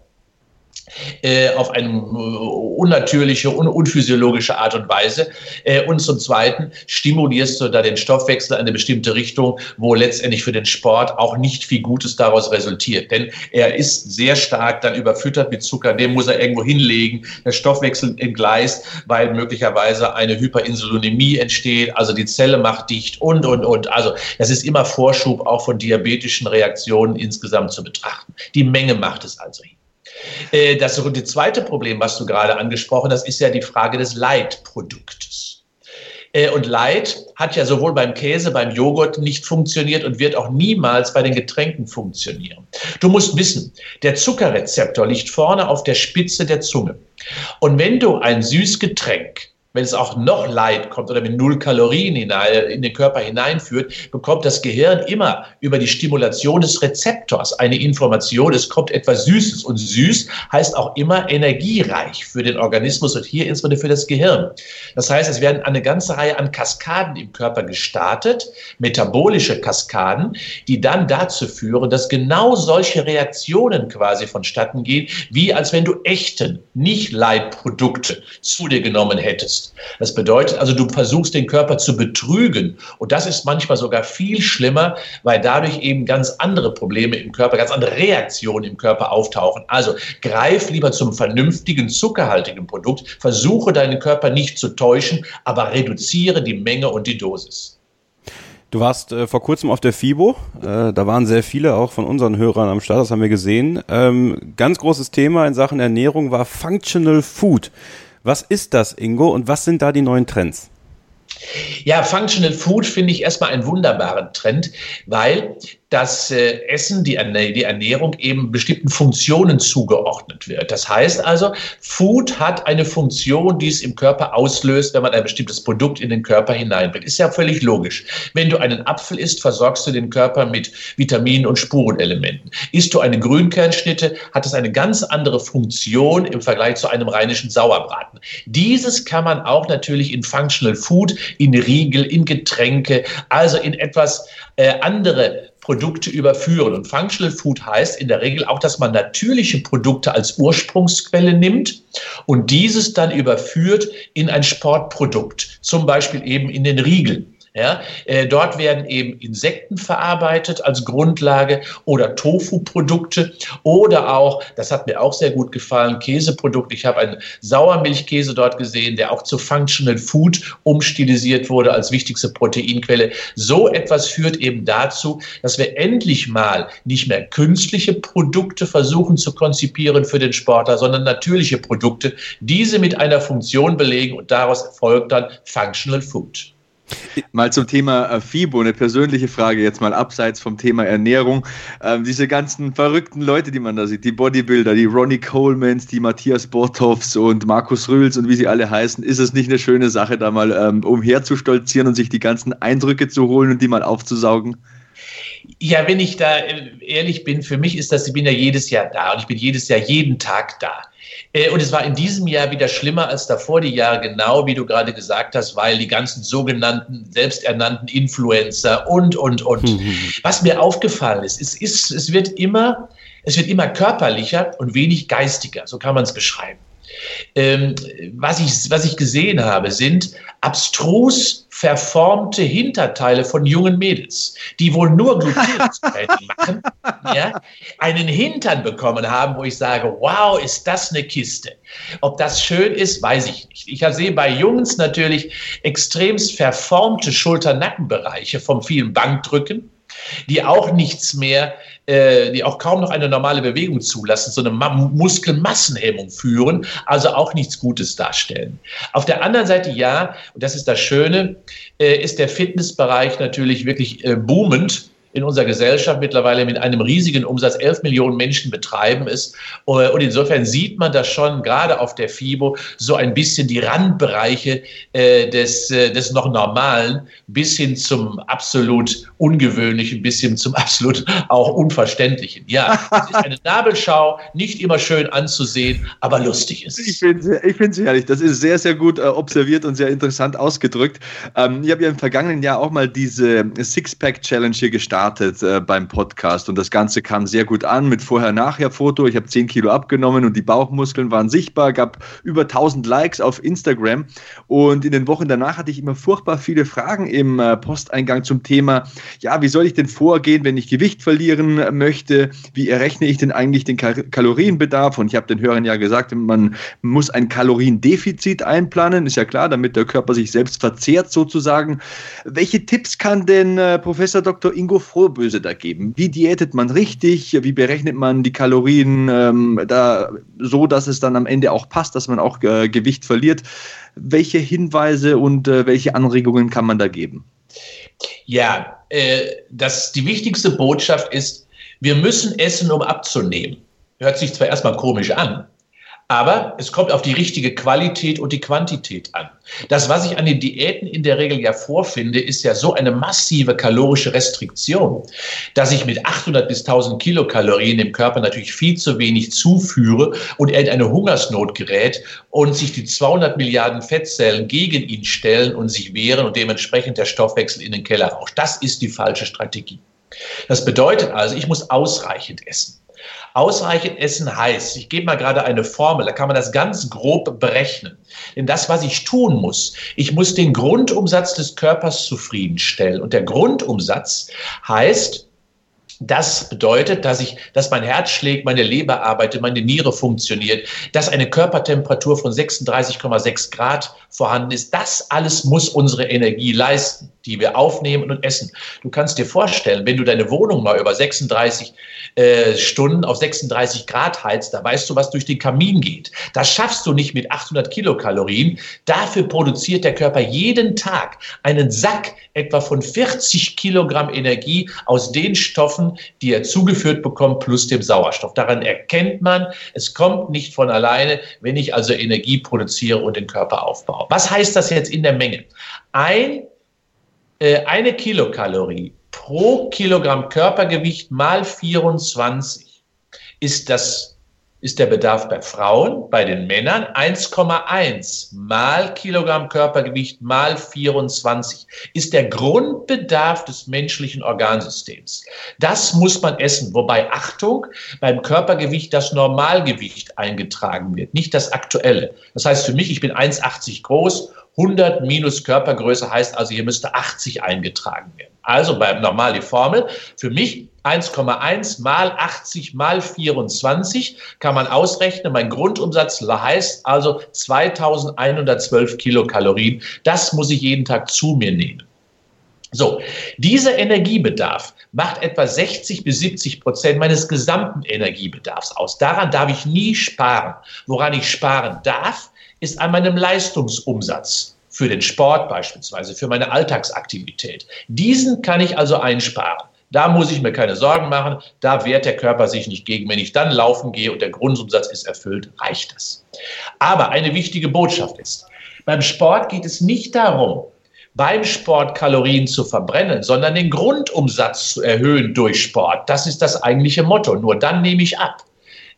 S3: Äh, auf eine äh, unnatürliche, un unphysiologische Art und Weise. Äh, und zum Zweiten stimulierst du da den Stoffwechsel in eine bestimmte Richtung, wo letztendlich für den Sport auch nicht viel Gutes daraus resultiert. Denn er ist sehr stark dann überfüttert mit Zucker, den muss er irgendwo hinlegen, der Stoffwechsel entgleist, weil möglicherweise eine Hyperinsulinämie entsteht, also die Zelle macht dicht und, und, und. Also das ist immer Vorschub auch von diabetischen Reaktionen insgesamt zu betrachten. Die Menge macht es also hin. Äh, das, zweite Problem, was du gerade angesprochen hast, ist ja die Frage des Leitproduktes. Äh, und Light hat ja sowohl beim Käse, beim Joghurt nicht funktioniert und wird auch niemals bei den Getränken funktionieren. Du musst wissen, der Zuckerrezeptor liegt vorne auf der Spitze der Zunge. Und wenn du ein Süßgetränk wenn es auch noch Leid kommt oder mit null Kalorien in den Körper hineinführt, bekommt das Gehirn immer über die Stimulation des Rezeptors eine Information, es kommt etwas Süßes. Und süß heißt auch immer energiereich für den Organismus und hier insbesondere für das Gehirn. Das heißt, es werden eine ganze Reihe an Kaskaden im Körper gestartet, metabolische Kaskaden, die dann dazu führen, dass genau solche Reaktionen quasi vonstatten gehen, wie als wenn du echten, nicht Leitprodukte zu dir genommen hättest ist. Das bedeutet also, du versuchst den Körper zu betrügen. Und das ist manchmal sogar viel schlimmer, weil dadurch eben ganz andere Probleme im Körper, ganz andere Reaktionen im Körper auftauchen. Also greif lieber zum vernünftigen, zuckerhaltigen Produkt. Versuche deinen Körper nicht zu täuschen, aber reduziere die Menge und die Dosis.
S2: Du warst äh, vor kurzem auf der FIBO, äh, da waren sehr viele auch von unseren Hörern am Start, das haben wir gesehen. Ähm, ganz großes Thema in Sachen Ernährung war Functional Food. Was ist das, Ingo, und was sind da die neuen Trends?
S3: Ja, Functional Food finde ich erstmal einen wunderbaren Trend, weil das äh, Essen, die, die Ernährung eben bestimmten Funktionen zugeordnet wird. Das heißt also, Food hat eine Funktion, die es im Körper auslöst, wenn man ein bestimmtes Produkt in den Körper hineinbringt. Ist ja völlig logisch. Wenn du einen Apfel isst, versorgst du den Körper mit Vitaminen und Spurenelementen. Isst du eine Grünkernschnitte, hat es eine ganz andere Funktion im Vergleich zu einem rheinischen Sauerbraten. Dieses kann man auch natürlich in Functional Food, in Riegel, in Getränke, also in etwas äh, andere Produkte überführen. Und Functional Food heißt in der Regel auch, dass man natürliche Produkte als Ursprungsquelle nimmt und dieses dann überführt in ein Sportprodukt, zum Beispiel eben in den Riegel. Ja, äh, dort werden eben Insekten verarbeitet als Grundlage oder Tofu-Produkte oder auch, das hat mir auch sehr gut gefallen, Käseprodukte. Ich habe einen Sauermilchkäse dort gesehen, der auch zu Functional Food umstilisiert wurde als wichtigste Proteinquelle. So etwas führt eben dazu, dass wir endlich mal nicht mehr künstliche Produkte versuchen zu konzipieren für den Sportler, sondern natürliche Produkte, diese mit einer Funktion belegen und daraus folgt dann Functional Food.
S1: Mal zum Thema äh, FIBO, eine persönliche Frage jetzt mal abseits vom Thema Ernährung. Ähm, diese ganzen verrückten Leute, die man da sieht, die Bodybuilder, die Ronnie Colemans, die Matthias Borthoffs und Markus Rühls und wie sie alle heißen, ist es nicht eine schöne Sache, da mal ähm, umherzustolzieren und sich die ganzen Eindrücke zu holen und die mal aufzusaugen?
S3: Ja, wenn ich da äh, ehrlich bin, für mich ist das, ich bin ja jedes Jahr da und ich bin jedes Jahr jeden Tag da. Äh, und es war in diesem Jahr wieder schlimmer als davor die Jahre, genau wie du gerade gesagt hast, weil die ganzen sogenannten selbsternannten Influencer und, und, und. Mhm. Was mir aufgefallen ist, es, ist, es wird immer, es wird immer körperlicher und wenig geistiger, so kann man es beschreiben. Ähm, was, ich, was ich gesehen habe, sind abstrus verformte Hinterteile von jungen Mädels, die wohl nur Gluteus-Training [LAUGHS] machen, ja, einen Hintern bekommen haben, wo ich sage, wow, ist das eine Kiste. Ob das schön ist, weiß ich nicht. Ich sehe bei Jungs natürlich extremst verformte Schulter-Nackenbereiche vom vielen Bankdrücken die auch nichts mehr, äh, die auch kaum noch eine normale Bewegung zulassen, so eine Muskelmassenhemmung führen, also auch nichts Gutes darstellen. Auf der anderen Seite ja, und das ist das Schöne, äh, ist der Fitnessbereich natürlich wirklich äh, boomend in unserer Gesellschaft mittlerweile mit einem riesigen Umsatz. 11 Millionen Menschen betreiben es. Und insofern sieht man das schon gerade auf der FIBO so ein bisschen die Randbereiche äh, des, äh, des noch Normalen bis hin zum absolut Ungewöhnlichen, bis hin zum absolut auch Unverständlichen. Ja, es ist eine Nabelschau, nicht immer schön anzusehen, aber lustig ist es.
S1: Ich finde es ehrlich, das ist sehr, sehr gut äh, observiert und sehr interessant ausgedrückt. Ähm, ich habe ja im vergangenen Jahr auch mal diese Six-Pack-Challenge hier gestartet gestartet äh, beim Podcast und das Ganze kam sehr gut an mit Vorher-Nachher-Foto. Ich habe 10 Kilo abgenommen und die Bauchmuskeln waren sichtbar, gab über 1000 Likes auf Instagram und in den Wochen danach hatte ich immer furchtbar viele Fragen im äh, Posteingang zum Thema, ja, wie soll ich denn vorgehen, wenn ich Gewicht verlieren möchte? Wie errechne ich denn eigentlich den Kal Kalorienbedarf? Und ich habe den Hörern ja gesagt, man muss ein Kaloriendefizit einplanen, ist ja klar, damit der Körper sich selbst verzehrt sozusagen. Welche Tipps kann denn äh, Professor Dr. Ingo Frohböse da geben? Wie diätet man richtig? Wie berechnet man die Kalorien ähm, da so, dass es dann am Ende auch passt, dass man auch äh, Gewicht verliert? Welche Hinweise und äh, welche Anregungen kann man da geben?
S3: Ja, äh, das, die wichtigste Botschaft ist, wir müssen essen, um abzunehmen. Hört sich zwar erstmal komisch an, aber es kommt auf die richtige Qualität und die Quantität an. Das, was ich an den Diäten in der Regel ja vorfinde, ist ja so eine massive kalorische Restriktion, dass ich mit 800 bis 1000 Kilokalorien dem Körper natürlich viel zu wenig zuführe und er in eine Hungersnot gerät und sich die 200 Milliarden Fettzellen gegen ihn stellen und sich wehren und dementsprechend der Stoffwechsel in den Keller rauscht. Das ist die falsche Strategie. Das bedeutet also, ich muss ausreichend essen. Ausreichend essen heißt, ich gebe mal gerade eine Formel, da kann man das ganz grob berechnen. Denn das, was ich tun muss, ich muss den Grundumsatz des Körpers zufriedenstellen. Und der Grundumsatz heißt, das bedeutet, dass ich, dass mein Herz schlägt, meine Leber arbeitet, meine Niere funktioniert, dass eine Körpertemperatur von 36,6 Grad vorhanden ist. Das alles muss unsere Energie leisten, die wir aufnehmen und essen. Du kannst dir vorstellen, wenn du deine Wohnung mal über 36 äh, Stunden auf 36 Grad heizt, da weißt du, was durch den Kamin geht. Das schaffst du nicht mit 800 Kilokalorien. Dafür produziert der Körper jeden Tag einen Sack etwa von 40 Kilogramm Energie aus den Stoffen, die er zugeführt bekommt, plus dem Sauerstoff. Daran erkennt man, es kommt nicht von alleine, wenn ich also Energie produziere und den Körper aufbaue. Was heißt das jetzt in der Menge? Ein, äh, eine Kilokalorie pro Kilogramm Körpergewicht mal 24 ist das ist der Bedarf bei Frauen, bei den Männern 1,1 mal Kilogramm Körpergewicht mal 24 ist der Grundbedarf des menschlichen Organsystems. Das muss man essen, wobei Achtung, beim Körpergewicht das Normalgewicht eingetragen wird, nicht das aktuelle. Das heißt für mich, ich bin 1,80 groß 100 minus Körpergröße heißt also, hier müsste 80 eingetragen werden. Also beim normal die Formel. Für mich 1,1 mal 80 mal 24 kann man ausrechnen. Mein Grundumsatz heißt also 2112 Kilokalorien. Das muss ich jeden Tag zu mir nehmen. So, dieser Energiebedarf macht etwa 60 bis 70 Prozent meines gesamten Energiebedarfs aus. Daran darf ich nie sparen. Woran ich sparen darf, ist an meinem Leistungsumsatz für den Sport beispielsweise, für meine Alltagsaktivität. Diesen kann ich also einsparen. Da muss ich mir keine Sorgen machen, da wehrt der Körper sich nicht gegen. Wenn ich dann laufen gehe und der Grundumsatz ist erfüllt, reicht es. Aber eine wichtige Botschaft ist, beim Sport geht es nicht darum, beim Sport Kalorien zu verbrennen, sondern den Grundumsatz zu erhöhen durch Sport. Das ist das eigentliche Motto. Nur dann nehme ich ab.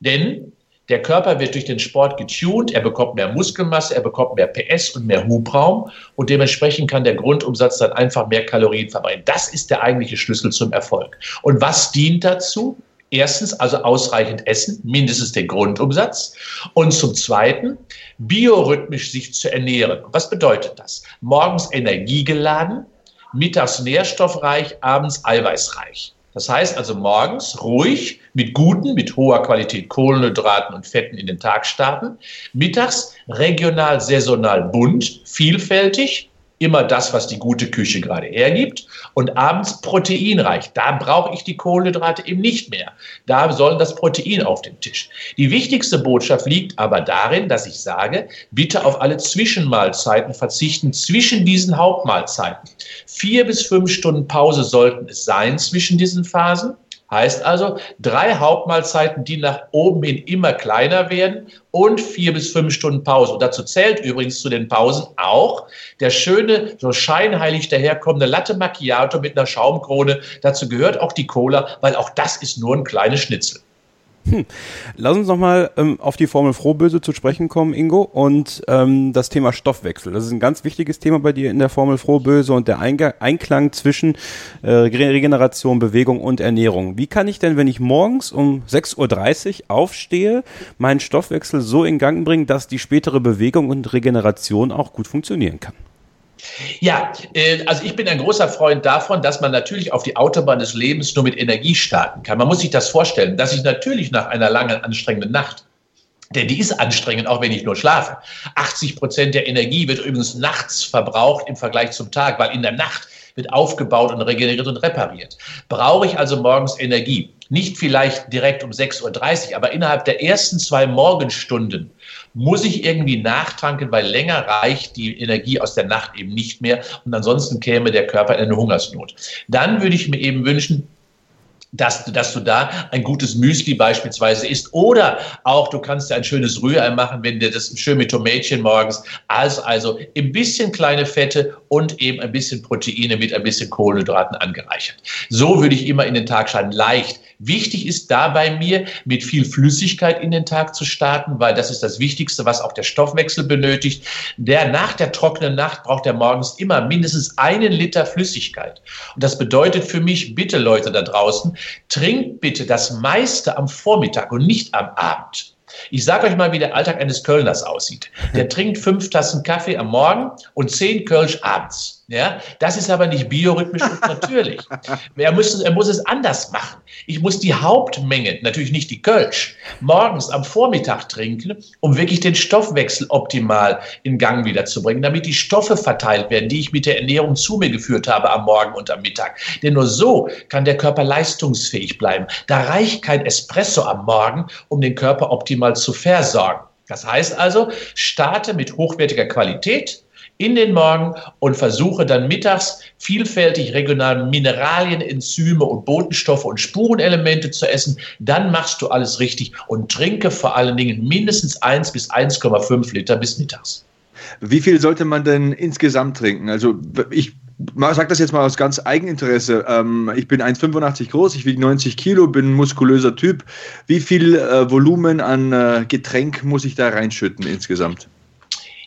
S3: Denn der Körper wird durch den Sport getuned, er bekommt mehr Muskelmasse, er bekommt mehr PS und mehr Hubraum und dementsprechend kann der Grundumsatz dann einfach mehr Kalorien verbrennen. Das ist der eigentliche Schlüssel zum Erfolg. Und was dient dazu? Erstens also ausreichend essen, mindestens den Grundumsatz. Und zum Zweiten biorhythmisch sich zu ernähren. Was bedeutet das? Morgens energiegeladen, mittags nährstoffreich, abends eiweißreich. Das heißt also morgens ruhig mit guten, mit hoher Qualität Kohlenhydraten und Fetten in den Tag starten. Mittags regional, saisonal bunt, vielfältig, immer das, was die gute Küche gerade hergibt. Und abends proteinreich. Da brauche ich die Kohlenhydrate eben nicht mehr. Da soll das Protein auf den Tisch. Die wichtigste Botschaft liegt aber darin, dass ich sage, bitte auf alle Zwischenmahlzeiten verzichten zwischen diesen Hauptmahlzeiten. Vier bis fünf Stunden Pause sollten es sein zwischen diesen Phasen. Heißt also, drei Hauptmahlzeiten, die nach oben hin immer kleiner werden und vier bis fünf Stunden Pause. Und dazu zählt übrigens zu den Pausen auch der schöne, so scheinheilig daherkommende Latte Macchiato mit einer Schaumkrone. Dazu gehört auch die Cola, weil auch das ist nur ein kleines Schnitzel.
S2: Hm. Lass uns nochmal ähm, auf die Formel Frohböse zu sprechen kommen, Ingo, und ähm, das Thema Stoffwechsel. Das ist ein ganz wichtiges Thema bei dir in der Formel Frohböse und der Einge Einklang zwischen äh, Regeneration, Bewegung und Ernährung. Wie kann ich denn, wenn ich morgens um 6.30 Uhr aufstehe, meinen Stoffwechsel so in Gang bringen, dass die spätere Bewegung und Regeneration auch gut funktionieren kann?
S3: Ja, äh, also ich bin ein großer Freund davon, dass man natürlich auf die Autobahn des Lebens nur mit Energie starten kann. Man muss sich das vorstellen, dass ich natürlich nach einer langen, anstrengenden Nacht denn die ist anstrengend, auch wenn ich nur schlafe. 80 Prozent der Energie wird übrigens nachts verbraucht im Vergleich zum Tag, weil in der Nacht wird aufgebaut und regeneriert und repariert. Brauche ich also morgens Energie? Nicht vielleicht direkt um 6.30 Uhr, aber innerhalb der ersten zwei Morgenstunden muss ich irgendwie nachtanken, weil länger reicht die Energie aus der Nacht eben nicht mehr und ansonsten käme der Körper in eine Hungersnot. Dann würde ich mir eben wünschen, dass, dass du da ein gutes Müsli beispielsweise isst. Oder auch, du kannst ja ein schönes Rührei machen, wenn dir das schön mit Tomätchen morgens. Also, also ein bisschen kleine Fette und eben ein bisschen Proteine mit ein bisschen Kohlenhydraten angereichert. So würde ich immer in den Tag schauen. Leicht. Wichtig ist dabei mir, mit viel Flüssigkeit in den Tag zu starten, weil das ist das Wichtigste, was auch der Stoffwechsel benötigt. Der nach der trockenen Nacht braucht er morgens immer mindestens einen Liter Flüssigkeit. Und das bedeutet für mich, bitte Leute da draußen, trinkt bitte das meiste am Vormittag und nicht am Abend. Ich sage euch mal, wie der Alltag eines Kölners aussieht. Der trinkt fünf Tassen Kaffee am Morgen und zehn Kölsch abends. Ja, das ist aber nicht biorhythmisch und natürlich. [LAUGHS] Er muss, er muss es anders machen. Ich muss die Hauptmenge, natürlich nicht die Kölsch, morgens am Vormittag trinken, um wirklich den Stoffwechsel optimal in Gang wiederzubringen, damit die Stoffe verteilt werden, die ich mit der Ernährung zu mir geführt habe am Morgen und am Mittag. Denn nur so kann der Körper leistungsfähig bleiben. Da reicht kein Espresso am Morgen, um den Körper optimal zu versorgen. Das heißt also, starte mit hochwertiger Qualität, in den Morgen und versuche dann mittags vielfältig regional Mineralien, Enzyme und Botenstoffe und Spurenelemente zu essen. Dann machst du alles richtig und trinke vor allen Dingen mindestens 1 bis 1,5 Liter bis mittags.
S1: Wie viel sollte man denn insgesamt trinken? Also ich sage das jetzt mal aus ganz Eigeninteresse. Ähm, ich bin 1,85 groß, ich wiege 90 Kilo, bin ein muskulöser Typ. Wie viel äh, Volumen an äh, Getränk muss ich da reinschütten insgesamt?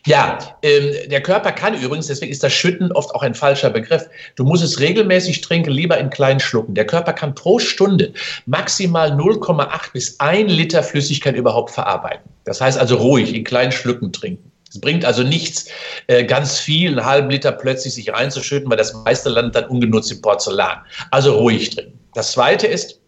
S3: Ja, ähm, der Körper kann übrigens, deswegen ist das Schütten oft auch ein falscher Begriff. Du musst es regelmäßig trinken, lieber in kleinen Schlucken. Der Körper kann pro Stunde maximal 0,8 bis 1 Liter Flüssigkeit überhaupt verarbeiten. Das heißt also ruhig in kleinen Schlücken trinken. Es bringt also nichts, äh, ganz viel, einen halben Liter plötzlich sich reinzuschütten, weil das meiste landet dann ungenutzt im Porzellan. Also ruhig trinken. Das zweite ist,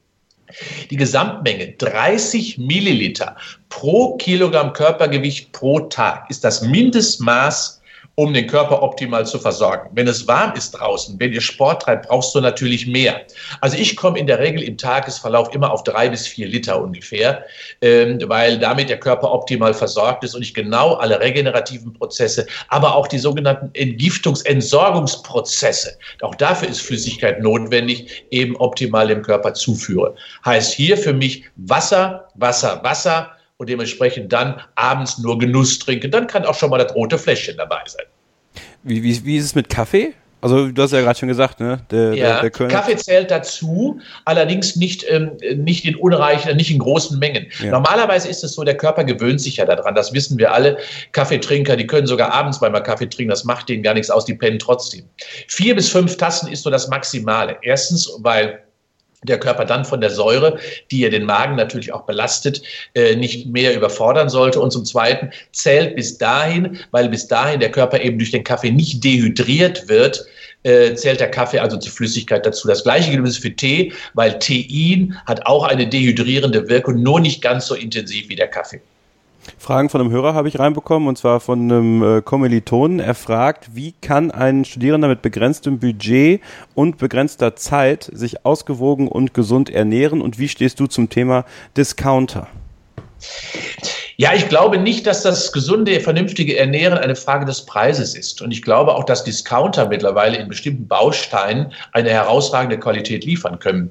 S3: die Gesamtmenge 30 Milliliter pro Kilogramm Körpergewicht pro Tag ist das Mindestmaß um den Körper optimal zu versorgen. Wenn es warm ist draußen, wenn ihr Sport treibt, brauchst du natürlich mehr. Also ich komme in der Regel im Tagesverlauf immer auf drei bis vier Liter ungefähr, ähm, weil damit der Körper optimal versorgt ist und ich genau alle regenerativen Prozesse, aber auch die sogenannten Entgiftungs-, Entsorgungsprozesse, auch dafür ist Flüssigkeit notwendig, eben optimal dem Körper zuführe. Heißt hier für mich Wasser, Wasser, Wasser, und dementsprechend dann abends nur Genuss trinken. Dann kann auch schon mal das rote Fläschchen dabei sein.
S2: Wie, wie, wie ist es mit Kaffee? Also du hast ja gerade schon gesagt, ne?
S3: Der, ja, der, der Kaffee zählt dazu, allerdings nicht, ähm, nicht in unreichen, nicht in großen Mengen. Ja. Normalerweise ist es so, der Körper gewöhnt sich ja daran, das wissen wir alle. Kaffeetrinker, die können sogar abends beim Kaffee trinken, das macht denen gar nichts aus, die pennen trotzdem. Vier bis fünf Tassen ist so das Maximale. Erstens, weil der Körper dann von der Säure, die ja den Magen natürlich auch belastet, äh, nicht mehr überfordern sollte. Und zum Zweiten zählt bis dahin, weil bis dahin der Körper eben durch den Kaffee nicht dehydriert wird, äh, zählt der Kaffee also zur Flüssigkeit dazu. Das gleiche gilt übrigens für Tee, weil Tein hat auch eine dehydrierende Wirkung, nur nicht ganz so intensiv wie der Kaffee.
S2: Fragen von einem Hörer habe ich reinbekommen und zwar von einem äh, Kommilitonen. Er fragt, wie kann ein Studierender mit begrenztem Budget und begrenzter Zeit sich ausgewogen und gesund ernähren und wie stehst du zum Thema Discounter?
S3: Ja, ich glaube nicht, dass das gesunde, vernünftige Ernähren eine Frage des Preises ist. Und ich glaube auch, dass Discounter mittlerweile in bestimmten Bausteinen eine herausragende Qualität liefern können.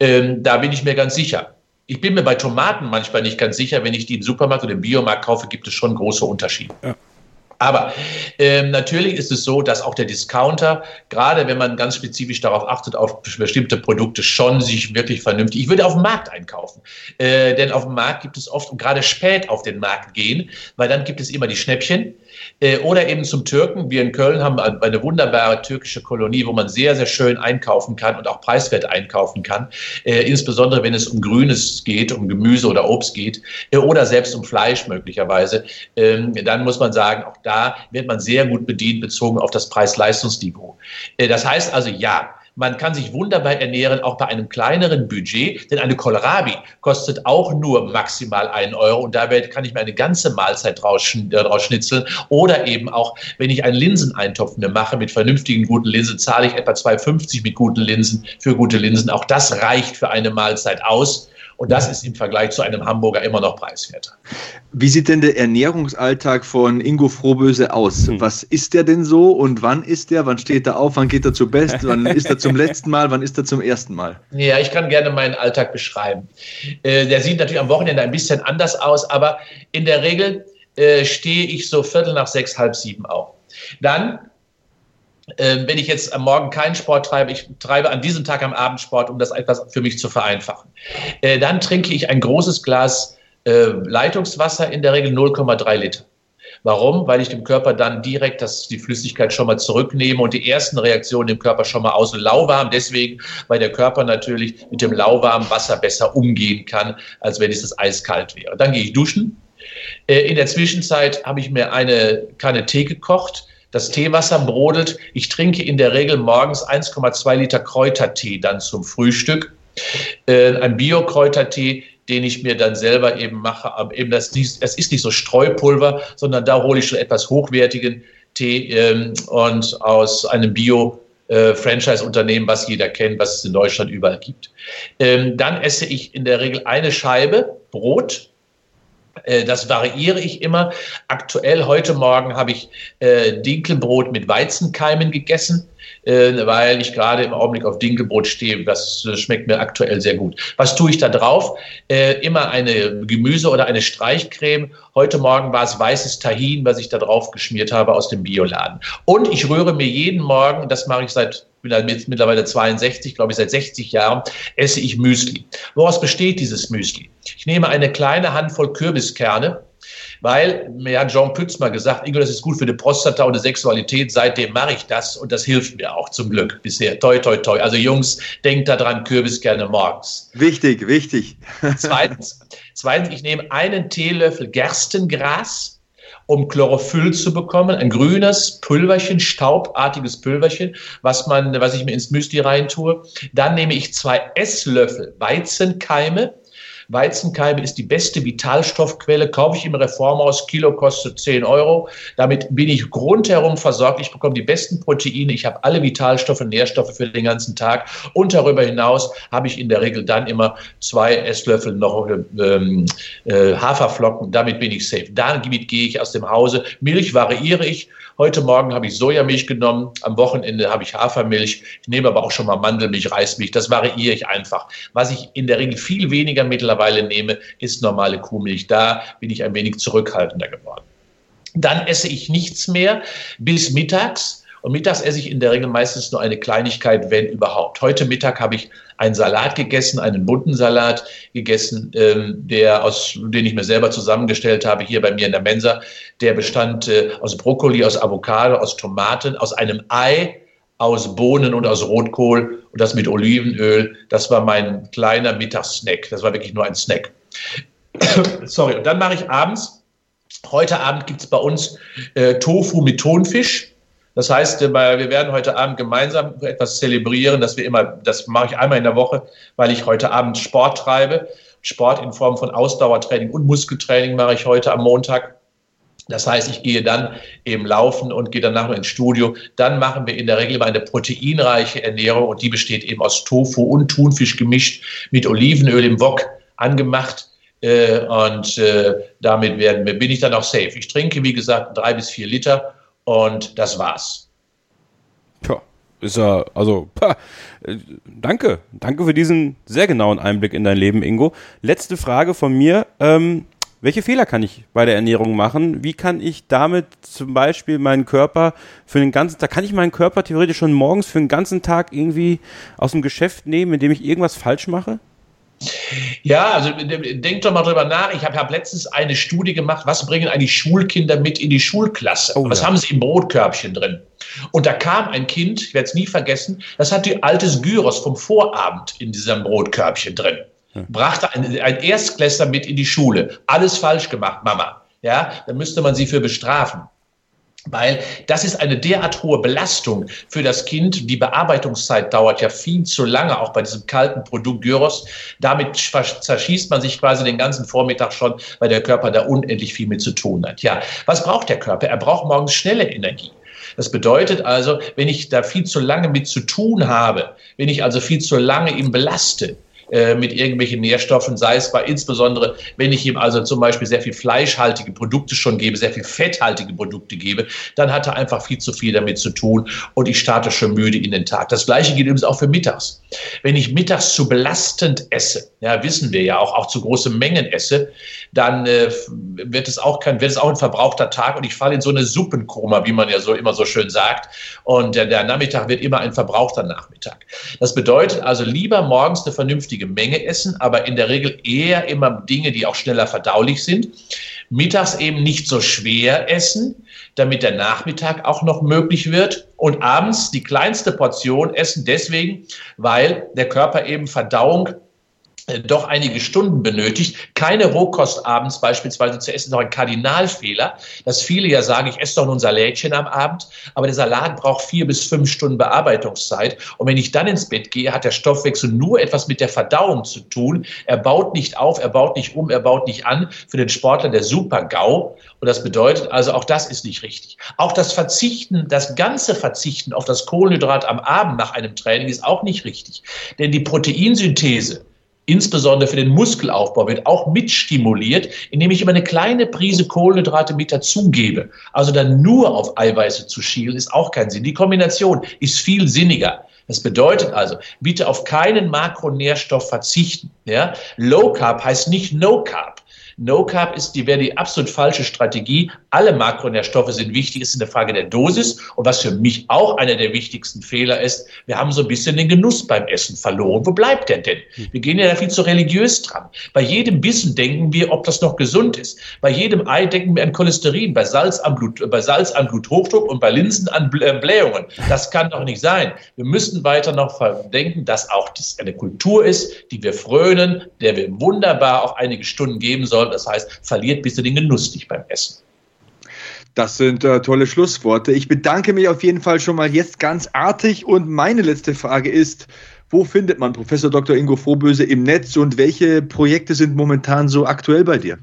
S3: Ähm, da bin ich mir ganz sicher. Ich bin mir bei Tomaten manchmal nicht ganz sicher, wenn ich die im Supermarkt oder im Biomarkt kaufe, gibt es schon große Unterschiede. Ja. Aber ähm, natürlich ist es so, dass auch der Discounter, gerade wenn man ganz spezifisch darauf achtet, auf bestimmte Produkte schon sich wirklich vernünftig, ich würde auf dem Markt einkaufen. Äh, denn auf dem Markt gibt es oft, und gerade spät auf den Markt gehen, weil dann gibt es immer die Schnäppchen. Äh, oder eben zum Türken. Wir in Köln haben eine wunderbare türkische Kolonie, wo man sehr, sehr schön einkaufen kann und auch preiswert einkaufen kann. Äh, insbesondere wenn es um Grünes geht, um Gemüse oder Obst geht äh, oder selbst um Fleisch möglicherweise. Ähm, dann muss man sagen, auch da wird man sehr gut bedient bezogen auf das Preis-Leistungsniveau. Das heißt also ja, man kann sich wunderbar ernähren, auch bei einem kleineren Budget, denn eine Kohlrabi kostet auch nur maximal einen Euro und dabei kann ich mir eine ganze Mahlzeit draus, äh, schnitzeln. Oder eben auch, wenn ich einen Linseneintopf mir mache mit vernünftigen guten Linsen, zahle ich etwa 2,50 mit guten Linsen für gute Linsen. Auch das reicht für eine Mahlzeit aus. Und das ist im Vergleich zu einem Hamburger immer noch preiswerter.
S1: Wie sieht denn der Ernährungsalltag von Ingo Frohböse aus? Hm. Was ist der denn so und wann ist der? Wann steht er auf? Wann geht er zu Best? Wann [LAUGHS] ist er zum letzten Mal? Wann ist er zum ersten Mal?
S3: Ja, ich kann gerne meinen Alltag beschreiben. Äh, der sieht natürlich am Wochenende ein bisschen anders aus, aber in der Regel äh, stehe ich so Viertel nach sechs, halb sieben auf. Dann äh, wenn ich jetzt am Morgen keinen Sport treibe, ich treibe an diesem Tag am Abend Sport, um das etwas für mich zu vereinfachen. Äh, dann trinke ich ein großes Glas äh, Leitungswasser, in der Regel 0,3 Liter. Warum? Weil ich dem Körper dann direkt das, die Flüssigkeit schon mal zurücknehme und die ersten Reaktionen im Körper schon mal außen lauwarm. Deswegen, weil der Körper natürlich mit dem lauwarmen Wasser besser umgehen kann, als wenn es das eiskalt wäre. Dann gehe ich duschen. In der Zwischenzeit habe ich mir eine Kanne Tee gekocht das Teewasser brodelt. Ich trinke in der Regel morgens 1,2 Liter Kräutertee dann zum Frühstück. Äh, ein Bio-Kräutertee, den ich mir dann selber eben mache. Aber eben das, das ist nicht so Streupulver, sondern da hole ich schon etwas hochwertigen Tee ähm, und aus einem Bio- äh, Franchise-Unternehmen, was jeder kennt, was es in Deutschland überall gibt. Ähm, dann esse ich in der Regel eine Scheibe Brot das variiere ich immer. Aktuell heute Morgen habe ich äh, Dinkelbrot mit Weizenkeimen gegessen, äh, weil ich gerade im Augenblick auf Dinkelbrot stehe. Das schmeckt mir aktuell sehr gut. Was tue ich da drauf? Äh, immer eine Gemüse oder eine Streichcreme. Heute Morgen war es weißes Tahin, was ich da drauf geschmiert habe aus dem Bioladen. Und ich rühre mir jeden Morgen, das mache ich seit mittlerweile 62, glaube ich, seit 60 Jahren, esse ich Müsli. Woraus besteht dieses Müsli? Ich nehme eine kleine Handvoll Kürbiskerne, weil mir hat Jean Pütz mal gesagt, Ingo, das ist gut für die Prostata und die Sexualität. Seitdem mache ich das und das hilft mir auch zum Glück bisher. Toi, toi, toi. Also Jungs, denkt daran, Kürbiskerne morgens.
S1: Wichtig, wichtig. [LAUGHS]
S3: Zweitens, zweitens, ich nehme einen Teelöffel Gerstengras um Chlorophyll zu bekommen. Ein grünes Pulverchen, staubartiges Pulverchen, was man, was ich mir ins Müsli reintue. Dann nehme ich zwei Esslöffel Weizenkeime Weizenkeime ist die beste Vitalstoffquelle, kaufe ich im Reformhaus, Kilo kostet 10 Euro. Damit bin ich rundherum versorgt. Ich bekomme die besten Proteine, ich habe alle Vitalstoffe, Nährstoffe für den ganzen Tag. Und darüber hinaus habe ich in der Regel dann immer zwei Esslöffel noch ähm, äh, Haferflocken. Damit bin ich safe. Damit gehe ich aus dem Hause. Milch variiere ich. Heute Morgen habe ich Sojamilch genommen, am Wochenende habe ich Hafermilch, ich nehme aber auch schon mal Mandelmilch, Reismilch, das variiere ich einfach. Was ich in der Regel viel weniger mittlerweile nehme, ist normale Kuhmilch. Da bin ich ein wenig zurückhaltender geworden. Dann esse ich nichts mehr bis mittags. Und mittags esse ich in der Regel meistens nur eine Kleinigkeit, wenn überhaupt. Heute Mittag habe ich einen Salat gegessen, einen bunten Salat gegessen, ähm, der aus, den ich mir selber zusammengestellt habe, hier bei mir in der Mensa. Der bestand äh, aus Brokkoli, aus Avocado, aus Tomaten, aus einem Ei, aus Bohnen und aus Rotkohl und das mit Olivenöl. Das war mein kleiner Mittagssnack. Das war wirklich nur ein Snack. [COUGHS] Sorry. Und dann mache ich abends, heute Abend gibt es bei uns äh, Tofu mit Thunfisch. Das heißt, äh, wir werden heute Abend gemeinsam etwas zelebrieren, dass wir immer, das mache ich einmal in der Woche, weil ich heute Abend Sport treibe. Sport in Form von Ausdauertraining und Muskeltraining mache ich heute am Montag. Das heißt, ich gehe dann eben laufen und gehe danach noch ins Studio. Dann machen wir in der Regel immer eine proteinreiche Ernährung und die besteht eben aus Tofu und Thunfisch gemischt mit Olivenöl im Wok angemacht. Äh, und äh, damit werden, bin ich dann auch safe. Ich trinke, wie gesagt, drei bis vier Liter und das war's.
S2: Tja, ist ja, also, pah, äh, danke. Danke für diesen sehr genauen Einblick in dein Leben, Ingo. Letzte Frage von mir. Ähm, welche Fehler kann ich bei der Ernährung machen? Wie kann ich damit zum Beispiel meinen Körper für den ganzen Tag, kann ich meinen Körper theoretisch schon morgens für den ganzen Tag irgendwie aus dem Geschäft nehmen, indem ich irgendwas falsch mache?
S3: Ja, also denk doch mal drüber nach. Ich habe hab letztens eine Studie gemacht, was bringen eigentlich Schulkinder mit in die Schulklasse? Oh, was ja. haben sie im Brotkörbchen drin? Und da kam ein Kind, ich werde es nie vergessen, das hatte altes Gyros vom Vorabend in diesem Brotkörbchen drin. Brachte ein, ein Erstklässler mit in die Schule. Alles falsch gemacht, Mama. Ja, dann müsste man sie für bestrafen weil das ist eine derart hohe Belastung für das Kind. Die Bearbeitungszeit dauert ja viel zu lange, auch bei diesem kalten Produkt Gyros. Damit zerschießt man sich quasi den ganzen Vormittag schon, weil der Körper da unendlich viel mit zu tun hat. Ja, was braucht der Körper? Er braucht morgens schnelle Energie. Das bedeutet also, wenn ich da viel zu lange mit zu tun habe, wenn ich also viel zu lange ihn belaste, äh, mit irgendwelchen Nährstoffen, sei es bei insbesondere, wenn ich ihm also zum Beispiel sehr viel fleischhaltige Produkte schon gebe, sehr viel fetthaltige Produkte gebe, dann hat er einfach viel zu viel damit zu tun und ich starte schon müde in den Tag. Das gleiche gilt übrigens auch für mittags. Wenn ich mittags zu belastend esse, ja, wissen wir ja auch, auch zu große Mengen esse, dann äh, wird es auch kein, wird es auch ein verbrauchter Tag und ich falle in so eine Suppenkoma, wie man ja so immer so schön sagt. Und der, der Nachmittag wird immer ein verbrauchter Nachmittag. Das bedeutet also lieber morgens eine vernünftige vernünftige Menge essen, aber in der Regel eher immer Dinge, die auch schneller verdaulich sind. Mittags eben nicht so schwer essen, damit der Nachmittag auch noch möglich wird. Und abends die kleinste Portion essen deswegen, weil der Körper eben Verdauung doch einige Stunden benötigt. Keine Rohkost abends beispielsweise zu essen, ist auch ein Kardinalfehler, dass viele ja sagen, ich esse doch nur ein Salätchen am Abend, aber der Salat braucht vier bis fünf Stunden Bearbeitungszeit. Und wenn ich dann ins Bett gehe, hat der Stoffwechsel nur etwas mit der Verdauung zu tun. Er baut nicht auf, er baut nicht um, er baut nicht an. Für den Sportler der Super-GAU. Und das bedeutet also, auch das ist nicht richtig. Auch das Verzichten, das ganze Verzichten auf das Kohlenhydrat am Abend nach einem Training ist auch nicht richtig. Denn die Proteinsynthese, insbesondere für den Muskelaufbau, wird auch mitstimuliert, indem ich immer eine kleine Prise Kohlenhydrate mit dazugebe. Also dann nur auf Eiweiße zu schielen, ist auch kein Sinn. Die Kombination ist viel sinniger. Das bedeutet also, bitte auf keinen Makronährstoff verzichten. Ja? Low Carb heißt nicht No Carb. No Carb ist die, wäre die absolut falsche Strategie. Alle Makronährstoffe sind wichtig, es ist eine Frage der Dosis. Und was für mich auch einer der wichtigsten Fehler ist, wir haben so ein bisschen den Genuss beim Essen verloren. Wo bleibt der denn? Wir gehen ja da viel zu religiös dran. Bei jedem Bissen denken wir, ob das noch gesund ist. Bei jedem Ei denken wir an Cholesterin, bei Salz an, Blut, bei Salz an Bluthochdruck und bei Linsen an äh, Blähungen. Das kann doch nicht sein. Wir müssen weiter noch denken, dass auch das eine Kultur ist, die wir frönen, der wir wunderbar auch einige Stunden geben sollen soll. Das heißt, verliert bist du den Genuss nicht beim Essen.
S1: Das sind äh, tolle Schlussworte. Ich bedanke mich auf jeden Fall schon mal jetzt ganz artig und meine letzte Frage ist, wo findet man Professor Dr. Ingo Frohböse im Netz und welche Projekte sind momentan so aktuell bei dir?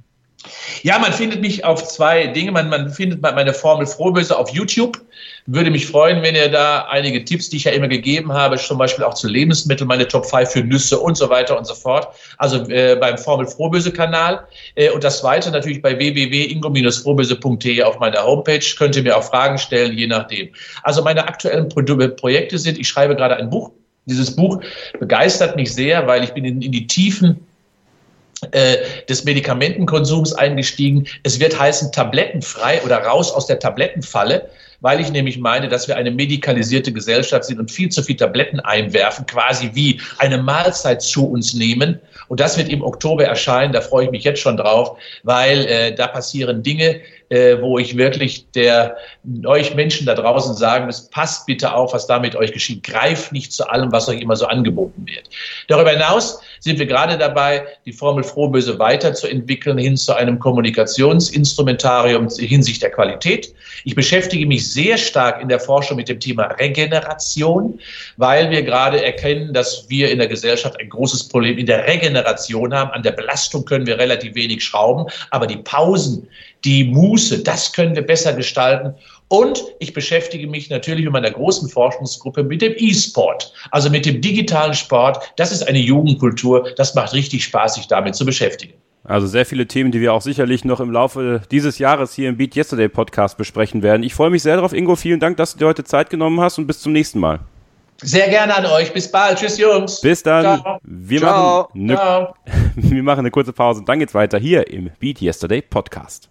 S3: Ja, man findet mich auf zwei Dinge. Man, man findet meine Formel Frohböse auf YouTube. Würde mich freuen, wenn ihr da einige Tipps, die ich ja immer gegeben habe, zum Beispiel auch zu Lebensmitteln, meine Top 5 für Nüsse und so weiter und so fort. Also äh, beim Formel Frohböse Kanal. Äh, und das zweite natürlich bei www.ingo-frohböse.de auf meiner Homepage. Könnt ihr mir auch Fragen stellen, je nachdem. Also meine aktuellen Pro Projekte sind, ich schreibe gerade ein Buch. Dieses Buch begeistert mich sehr, weil ich bin in, in die Tiefen des Medikamentenkonsums eingestiegen. Es wird heißen tablettenfrei oder raus aus der Tablettenfalle, weil ich nämlich meine, dass wir eine medikalisierte Gesellschaft sind und viel zu viel Tabletten einwerfen, quasi wie eine Mahlzeit zu uns nehmen. Und das wird im Oktober erscheinen, da freue ich mich jetzt schon drauf, weil äh, da passieren Dinge, äh, wo ich wirklich der euch Menschen da draußen sagen muss, passt bitte auf, was da mit euch geschieht. Greift nicht zu allem, was euch immer so angeboten wird. Darüber hinaus sind wir gerade dabei, die Formel Frohböse weiterzuentwickeln hin zu einem Kommunikationsinstrumentarium hinsicht der Qualität. Ich beschäftige mich sehr stark in der Forschung mit dem Thema Regeneration, weil wir gerade erkennen, dass wir in der Gesellschaft ein großes Problem in der Regeneration haben. An der Belastung können wir relativ wenig schrauben, aber die Pausen, die Muße, das können wir besser gestalten. Und ich beschäftige mich natürlich mit meiner großen Forschungsgruppe mit dem E-Sport, also mit dem digitalen Sport. Das ist eine Jugendkultur. Das macht richtig Spaß, sich damit zu beschäftigen.
S2: Also sehr viele Themen, die wir auch sicherlich noch im Laufe dieses Jahres hier im Beat Yesterday Podcast besprechen werden. Ich freue mich sehr darauf, Ingo. Vielen Dank, dass du dir heute Zeit genommen hast und bis zum nächsten Mal.
S3: Sehr gerne an euch. Bis bald. Tschüss, Jungs.
S2: Bis dann.
S3: Ciao.
S2: Wir,
S1: Ciao.
S2: Machen ne,
S3: Ciao. [LAUGHS]
S2: wir machen eine kurze Pause und dann geht's weiter hier im Beat Yesterday Podcast.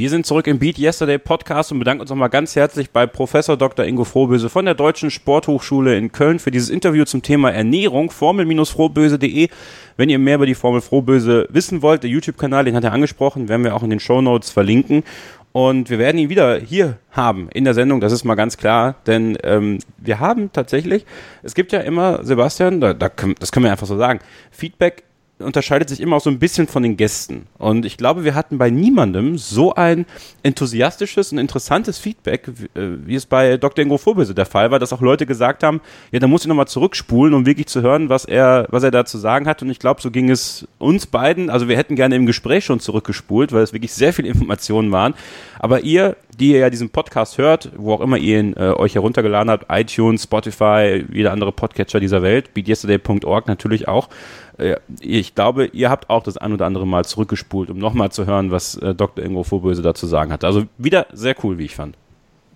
S2: Wir sind zurück im Beat Yesterday Podcast und bedanken uns nochmal ganz herzlich bei Professor Dr. Ingo Frohböse von der Deutschen Sporthochschule in Köln für dieses Interview zum Thema Ernährung. Formel-frohböse.de. Wenn ihr mehr über die Formel Frohböse wissen wollt, der YouTube-Kanal, den hat er angesprochen, werden wir auch in den Show Notes verlinken. Und wir werden ihn wieder hier haben in der Sendung, das ist mal ganz klar, denn ähm, wir haben tatsächlich, es gibt ja immer, Sebastian, da, da das können wir einfach so sagen, Feedback unterscheidet sich immer auch so ein bisschen von den Gästen. Und ich glaube, wir hatten bei niemandem so ein enthusiastisches und interessantes Feedback, wie, äh, wie es bei Dr. Ingo Vorböse der Fall war, dass auch Leute gesagt haben, ja, da muss ich nochmal zurückspulen, um wirklich zu hören, was er, was er da zu sagen hat. Und ich glaube, so ging es uns beiden. Also wir hätten gerne im Gespräch schon zurückgespult, weil es wirklich sehr viele Informationen waren. Aber ihr, die ihr ja diesen Podcast hört, wo auch immer ihr ihn äh, euch heruntergeladen habt, iTunes, Spotify, jeder andere Podcatcher dieser Welt, beatyesterday.org natürlich auch, ich glaube, ihr habt auch das ein oder andere Mal zurückgespult, um nochmal zu hören, was äh, Dr. Ingo Vorböse dazu sagen hat. Also wieder sehr cool, wie ich fand.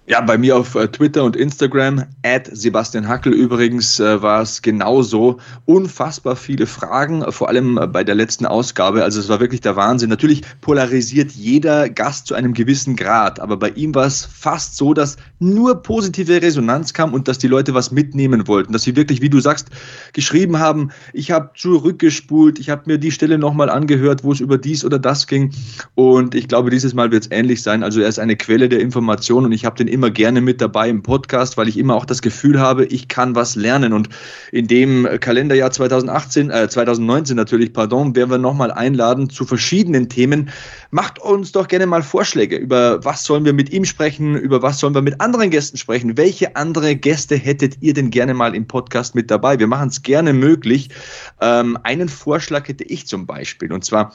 S1: Ja, bei mir auf äh, Twitter und Instagram, at Sebastian Hackel übrigens, äh, war es genauso. Unfassbar viele Fragen, äh, vor allem bei der letzten Ausgabe. Also es war wirklich der Wahnsinn. Natürlich polarisiert jeder Gast zu einem gewissen Grad, aber bei ihm war es fast so, dass nur positive Resonanz kam und dass die Leute was mitnehmen wollten. Dass sie wirklich, wie du sagst, geschrieben haben, ich habe zurückgespult, ich habe mir die Stelle nochmal angehört, wo es über dies oder das ging. Und ich glaube, dieses Mal wird es ähnlich sein. Also er ist eine Quelle der Information und ich habe den immer gerne mit dabei im Podcast, weil ich immer auch das Gefühl habe, ich kann was lernen. Und in dem Kalenderjahr 2018, äh, 2019 natürlich, pardon, werden wir nochmal einladen zu verschiedenen Themen. Macht uns doch gerne mal Vorschläge. Über was sollen wir mit ihm sprechen? Über was sollen wir mit anderen Gästen sprechen? Welche andere Gäste hättet ihr denn gerne mal im Podcast mit dabei? Wir machen es gerne möglich. Ähm, einen Vorschlag hätte ich zum Beispiel. Und zwar,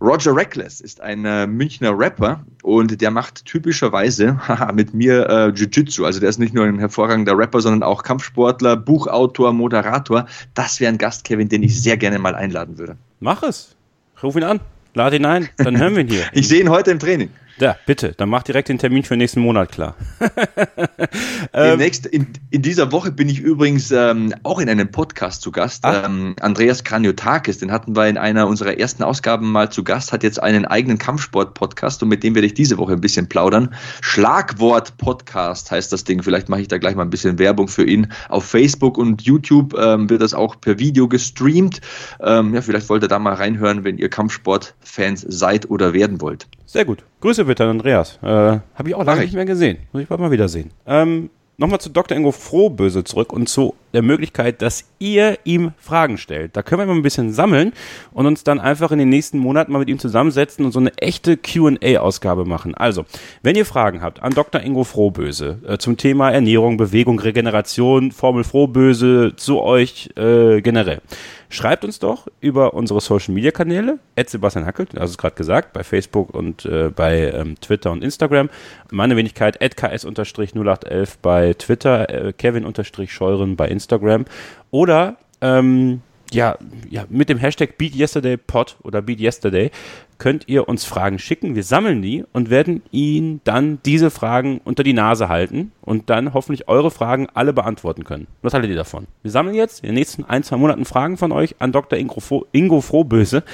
S1: Roger Reckless ist ein äh, Münchner Rapper und der macht typischerweise [LAUGHS] haha, mit mir äh, Jiu-Jitsu. Also der ist nicht nur ein hervorragender Rapper, sondern auch Kampfsportler, Buchautor, Moderator. Das wäre ein Gast, Kevin, den ich sehr gerne mal einladen würde.
S2: Mach es. Ruf ihn an. Lad ihn ein. Dann hören wir ihn hier. [LAUGHS]
S1: Ich sehe ihn heute im Training.
S2: Ja, bitte. Dann mach direkt den Termin für nächsten Monat klar. [LAUGHS]
S1: Demnächst, in, in dieser Woche bin ich übrigens ähm, auch in einem Podcast zu Gast. Ähm, Andreas Kraniotakis, den hatten wir in einer unserer ersten Ausgaben mal zu Gast, hat jetzt einen eigenen Kampfsport-Podcast und mit dem werde ich diese Woche ein bisschen plaudern. Schlagwort-Podcast heißt das Ding. Vielleicht mache ich da gleich mal ein bisschen Werbung für ihn. Auf Facebook und YouTube ähm, wird das auch per Video gestreamt. Ähm, ja, vielleicht wollt ihr da mal reinhören, wenn ihr Kampfsport-Fans seid oder werden wollt.
S2: Sehr gut. Grüße bitte an Andreas. Äh, Habe ich auch lange
S1: ich.
S2: nicht mehr gesehen. Muss ich bald mal wieder sehen. Ähm, Nochmal zu Dr. Ingo Frohböse zurück und zu der Möglichkeit, dass ihr ihm Fragen stellt. Da können wir mal ein bisschen sammeln und uns dann einfach in den nächsten Monaten mal mit ihm zusammensetzen und so eine echte Q&A-Ausgabe machen. Also, wenn ihr Fragen habt an Dr. Ingo Frohböse äh, zum Thema Ernährung, Bewegung, Regeneration, Formel Frohböse zu euch äh, generell, Schreibt uns doch über unsere Social Media Kanäle, Sebastian Hackelt, also gerade gesagt, bei Facebook und äh, bei ähm, Twitter und Instagram. Meine Wenigkeit, ks-0811 bei Twitter, äh, Kevin-Scheuren bei Instagram. Oder ähm, ja, ja, mit dem Hashtag BeatYesterdayPod oder BeatYesterday könnt ihr uns Fragen schicken. Wir sammeln die und werden Ihnen dann diese Fragen unter die Nase halten und dann hoffentlich eure Fragen alle beantworten können. Was haltet ihr davon? Wir sammeln jetzt in den nächsten ein, zwei Monaten Fragen von euch an Dr. Ingo, Fro Ingo Frohböse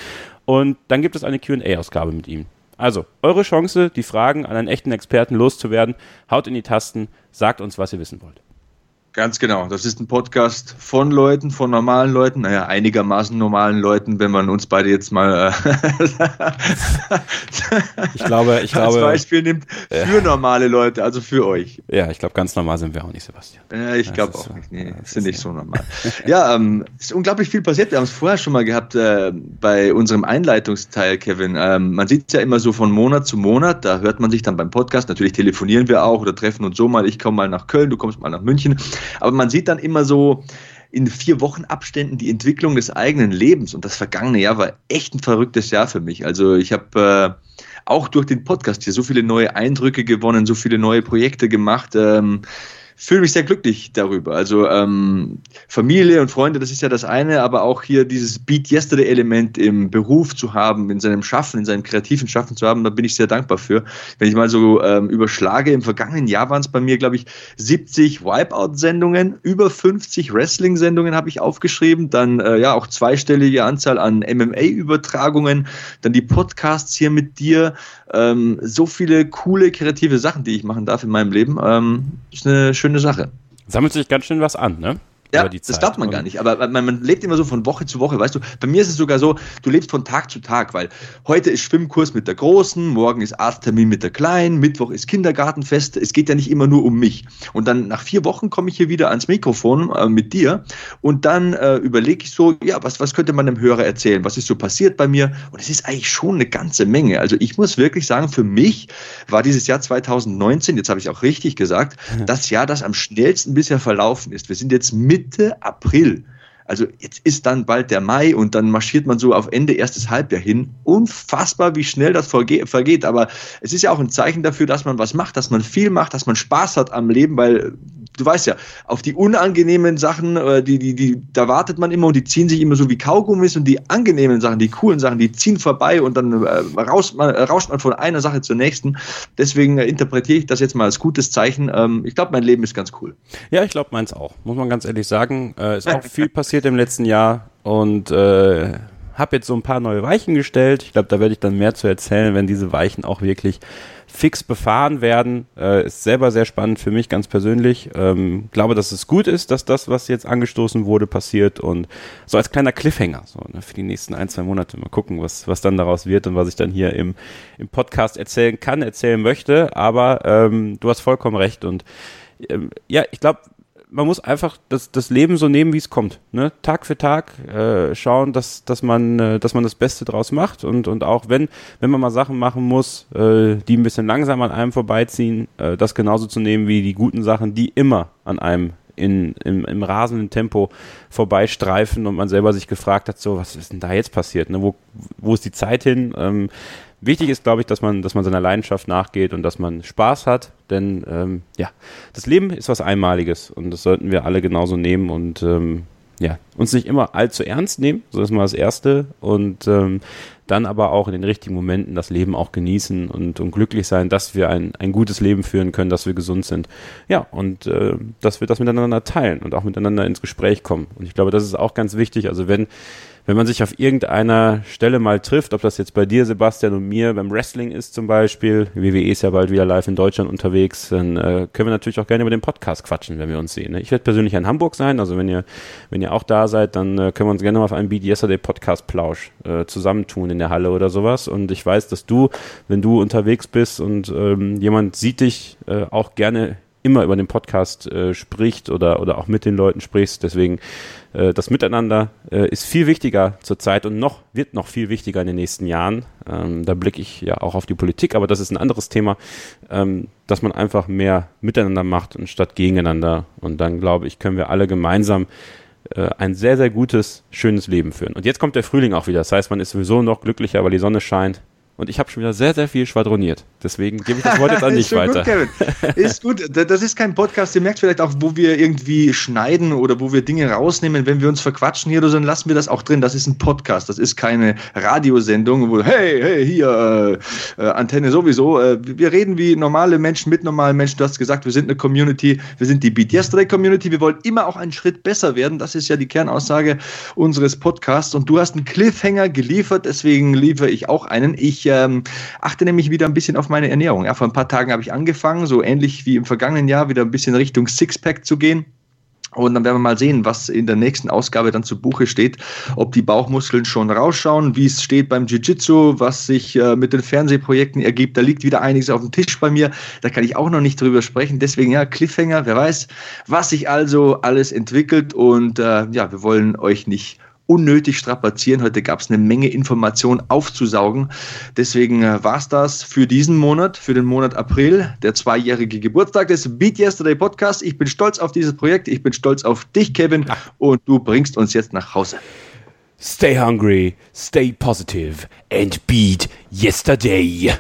S2: und dann gibt es eine Q&A-Ausgabe mit ihm. Also, eure Chance, die Fragen an einen echten Experten loszuwerden. Haut in die Tasten, sagt uns, was ihr wissen wollt.
S1: Ganz genau. Das ist ein Podcast von Leuten, von normalen Leuten, naja, einigermaßen normalen Leuten, wenn man uns beide jetzt mal äh,
S2: Ich glaube, ich [LAUGHS]
S1: als
S2: glaube,
S1: Beispiel nimmt, für normale Leute, also für euch.
S2: ja, ich glaube, ganz normal sind wir auch nicht, Sebastian.
S1: Äh, ich glaube auch
S2: so.
S1: nicht. Nee,
S2: Ja,
S1: sind nicht
S2: ja-
S1: so normal. [LAUGHS] ja, ähm, es ist unglaublich viel passiert. Wir haben es vorher schon mal gehabt äh, bei unserem Einleitungsteil, Kevin. Ähm, man sieht es ja immer so von Monat zu Monat. Da hört man sich dann beim Podcast. Natürlich telefonieren wir auch oder treffen uns so mal. Ich komme mal nach Köln, du kommst mal nach München. Aber man sieht dann immer so in vier Wochen Abständen die Entwicklung des eigenen Lebens. Und das vergangene Jahr war echt ein verrücktes Jahr für mich. Also ich habe äh, auch durch den Podcast hier so viele neue Eindrücke gewonnen, so viele neue Projekte gemacht. Ähm, fühle mich sehr glücklich darüber. Also ähm, Familie und Freunde, das ist ja das eine, aber auch hier dieses Beat Yesterday Element im Beruf zu haben, in seinem Schaffen, in seinem kreativen Schaffen zu haben, da bin ich sehr dankbar für. Wenn ich mal so ähm, überschlage, im vergangenen Jahr waren es bei mir, glaube ich, 70 Wipeout-Sendungen, über 50 Wrestling-Sendungen habe ich aufgeschrieben, dann äh, ja auch zweistellige Anzahl an MMA-Übertragungen, dann die Podcasts hier mit dir, ähm, so viele coole kreative Sachen, die ich machen darf in meinem Leben. Ähm, ist eine schöne Sache.
S2: Sammelt sich ganz schön was an, ne?
S1: Ja, das glaubt man gar nicht. Aber man, man, lebt immer so von Woche zu Woche, weißt du. Bei mir ist es sogar so, du lebst von Tag zu Tag, weil heute ist Schwimmkurs mit der Großen, morgen ist Arzttermin mit der Kleinen, Mittwoch ist Kindergartenfest. Es geht ja nicht immer nur um mich. Und dann nach vier Wochen komme ich hier wieder ans Mikrofon äh, mit dir und dann äh, überlege ich so, ja, was, was könnte man dem Hörer erzählen? Was ist so passiert bei mir? Und es ist eigentlich schon eine ganze Menge. Also ich muss wirklich sagen, für mich war dieses Jahr 2019, jetzt habe ich auch richtig gesagt, das Jahr, das am schnellsten bisher verlaufen ist. Wir sind jetzt mit Mitte April. Also jetzt ist dann bald der Mai und dann marschiert man so auf Ende erstes Halbjahr hin. Unfassbar, wie schnell das vergeht. Aber es ist ja auch ein Zeichen dafür, dass man was macht, dass man viel macht, dass man Spaß hat am Leben, weil du weißt ja, auf die unangenehmen Sachen, äh, die, die, die, da wartet man immer und die ziehen sich immer so wie Kaugummis und die angenehmen Sachen, die coolen Sachen, die ziehen vorbei und dann äh, rauscht, man, rauscht man von einer Sache zur nächsten. Deswegen äh, interpretiere ich das jetzt mal als gutes Zeichen. Ähm, ich glaube, mein Leben ist ganz cool.
S2: Ja, ich glaube, meins auch. Muss man ganz ehrlich sagen. Äh, ist auch viel passiert im letzten Jahr und äh, habe jetzt so ein paar neue Weichen gestellt. Ich glaube, da werde ich dann mehr zu erzählen, wenn diese Weichen auch wirklich fix befahren werden. Äh, ist selber sehr spannend für mich ganz persönlich. Ähm, glaube, dass es gut ist, dass das, was jetzt angestoßen wurde, passiert und so als kleiner Cliffhanger so, ne, für die nächsten ein, zwei Monate mal gucken, was, was dann daraus wird und was ich dann hier im, im Podcast erzählen kann, erzählen möchte. Aber ähm, du hast vollkommen recht und ähm, ja, ich glaube, man muss einfach das, das Leben so nehmen, wie es kommt. Ne? Tag für Tag äh, schauen, dass, dass, man, äh, dass man das Beste draus macht und, und auch wenn, wenn man mal Sachen machen muss, äh, die ein bisschen langsam an einem vorbeiziehen, äh, das genauso zu nehmen wie die guten Sachen, die immer an einem in, im, im rasenden Tempo vorbeistreifen und man selber sich gefragt hat, so, was ist denn da jetzt passiert? Ne? Wo, wo ist die Zeit hin? Ähm, wichtig ist, glaube ich, dass man, dass man seiner Leidenschaft nachgeht und dass man Spaß hat, denn ähm, ja, das Leben ist was Einmaliges und das sollten wir alle genauso nehmen und ähm, ja, uns nicht immer allzu ernst nehmen, so ist mal das Erste und ähm, dann aber auch in den richtigen Momenten das Leben auch genießen und, und glücklich sein, dass wir ein, ein gutes Leben führen können, dass wir gesund sind. Ja, und äh, dass wir das miteinander teilen und auch miteinander ins Gespräch kommen. Und ich glaube, das ist auch ganz wichtig. Also wenn wenn man sich auf irgendeiner Stelle mal trifft, ob das jetzt bei dir, Sebastian, und mir beim Wrestling ist zum Beispiel, WWE ist ja bald wieder live in Deutschland unterwegs, dann äh, können wir natürlich auch gerne über den Podcast quatschen, wenn wir uns sehen. Ne? Ich werde persönlich in Hamburg sein, also wenn ihr, wenn ihr auch da seid, dann äh, können wir uns gerne mal auf einen Beat Yesterday Podcast Plausch äh, zusammentun in der Halle oder sowas. Und ich weiß, dass du, wenn du unterwegs bist und ähm, jemand sieht dich, äh, auch gerne immer über den Podcast äh, spricht oder, oder auch mit den Leuten sprichst. Deswegen äh, das Miteinander äh, ist viel wichtiger zurzeit und noch wird noch viel wichtiger in den nächsten Jahren. Ähm, da blicke ich ja auch auf die Politik, aber das ist ein anderes Thema, ähm, dass man einfach mehr miteinander macht anstatt gegeneinander. Und dann glaube ich, können wir alle gemeinsam äh, ein sehr, sehr gutes, schönes Leben führen. Und jetzt kommt der Frühling auch wieder. Das heißt, man ist sowieso noch glücklicher, weil die Sonne scheint. Und ich habe schon wieder sehr, sehr viel schwadroniert. Deswegen gebe ich das Wort jetzt an [LAUGHS] dich weiter.
S1: Gut, ist gut. Das ist kein Podcast. Ihr merkt vielleicht auch, wo wir irgendwie schneiden oder wo wir Dinge rausnehmen. Wenn wir uns verquatschen hier dann lassen wir das auch drin. Das ist ein Podcast. Das ist keine Radiosendung, wo, hey, hey, hier, äh, äh Antenne sowieso. Äh, wir reden wie normale Menschen mit normalen Menschen. Du hast gesagt, wir sind eine Community. Wir sind die Beat Yesterday Community. Wir wollen immer auch einen Schritt besser werden. Das ist ja die Kernaussage unseres Podcasts. Und du hast einen Cliffhanger geliefert. Deswegen liefere ich auch einen. Ich ähm, achte nämlich wieder ein bisschen auf meine Ernährung. Ja, vor ein paar Tagen habe ich angefangen, so ähnlich wie im vergangenen Jahr, wieder ein bisschen Richtung Sixpack zu gehen. Und dann werden wir mal sehen, was in der nächsten Ausgabe dann zu Buche steht, ob die Bauchmuskeln schon rausschauen, wie es steht beim Jiu-Jitsu, was sich äh, mit den Fernsehprojekten ergibt. Da liegt wieder einiges auf dem Tisch bei mir. Da kann ich auch noch nicht drüber sprechen. Deswegen ja, Cliffhanger, wer weiß, was sich also alles entwickelt. Und äh, ja, wir wollen euch nicht unnötig strapazieren. Heute gab es eine Menge Informationen aufzusaugen. Deswegen äh, war es das für diesen Monat, für den Monat April, der zweijährige Geburtstag des Beat Yesterday Podcast. Ich bin stolz auf dieses Projekt. Ich bin stolz auf dich, Kevin. Und du bringst uns jetzt nach Hause.
S2: Stay hungry, stay positive and beat yesterday.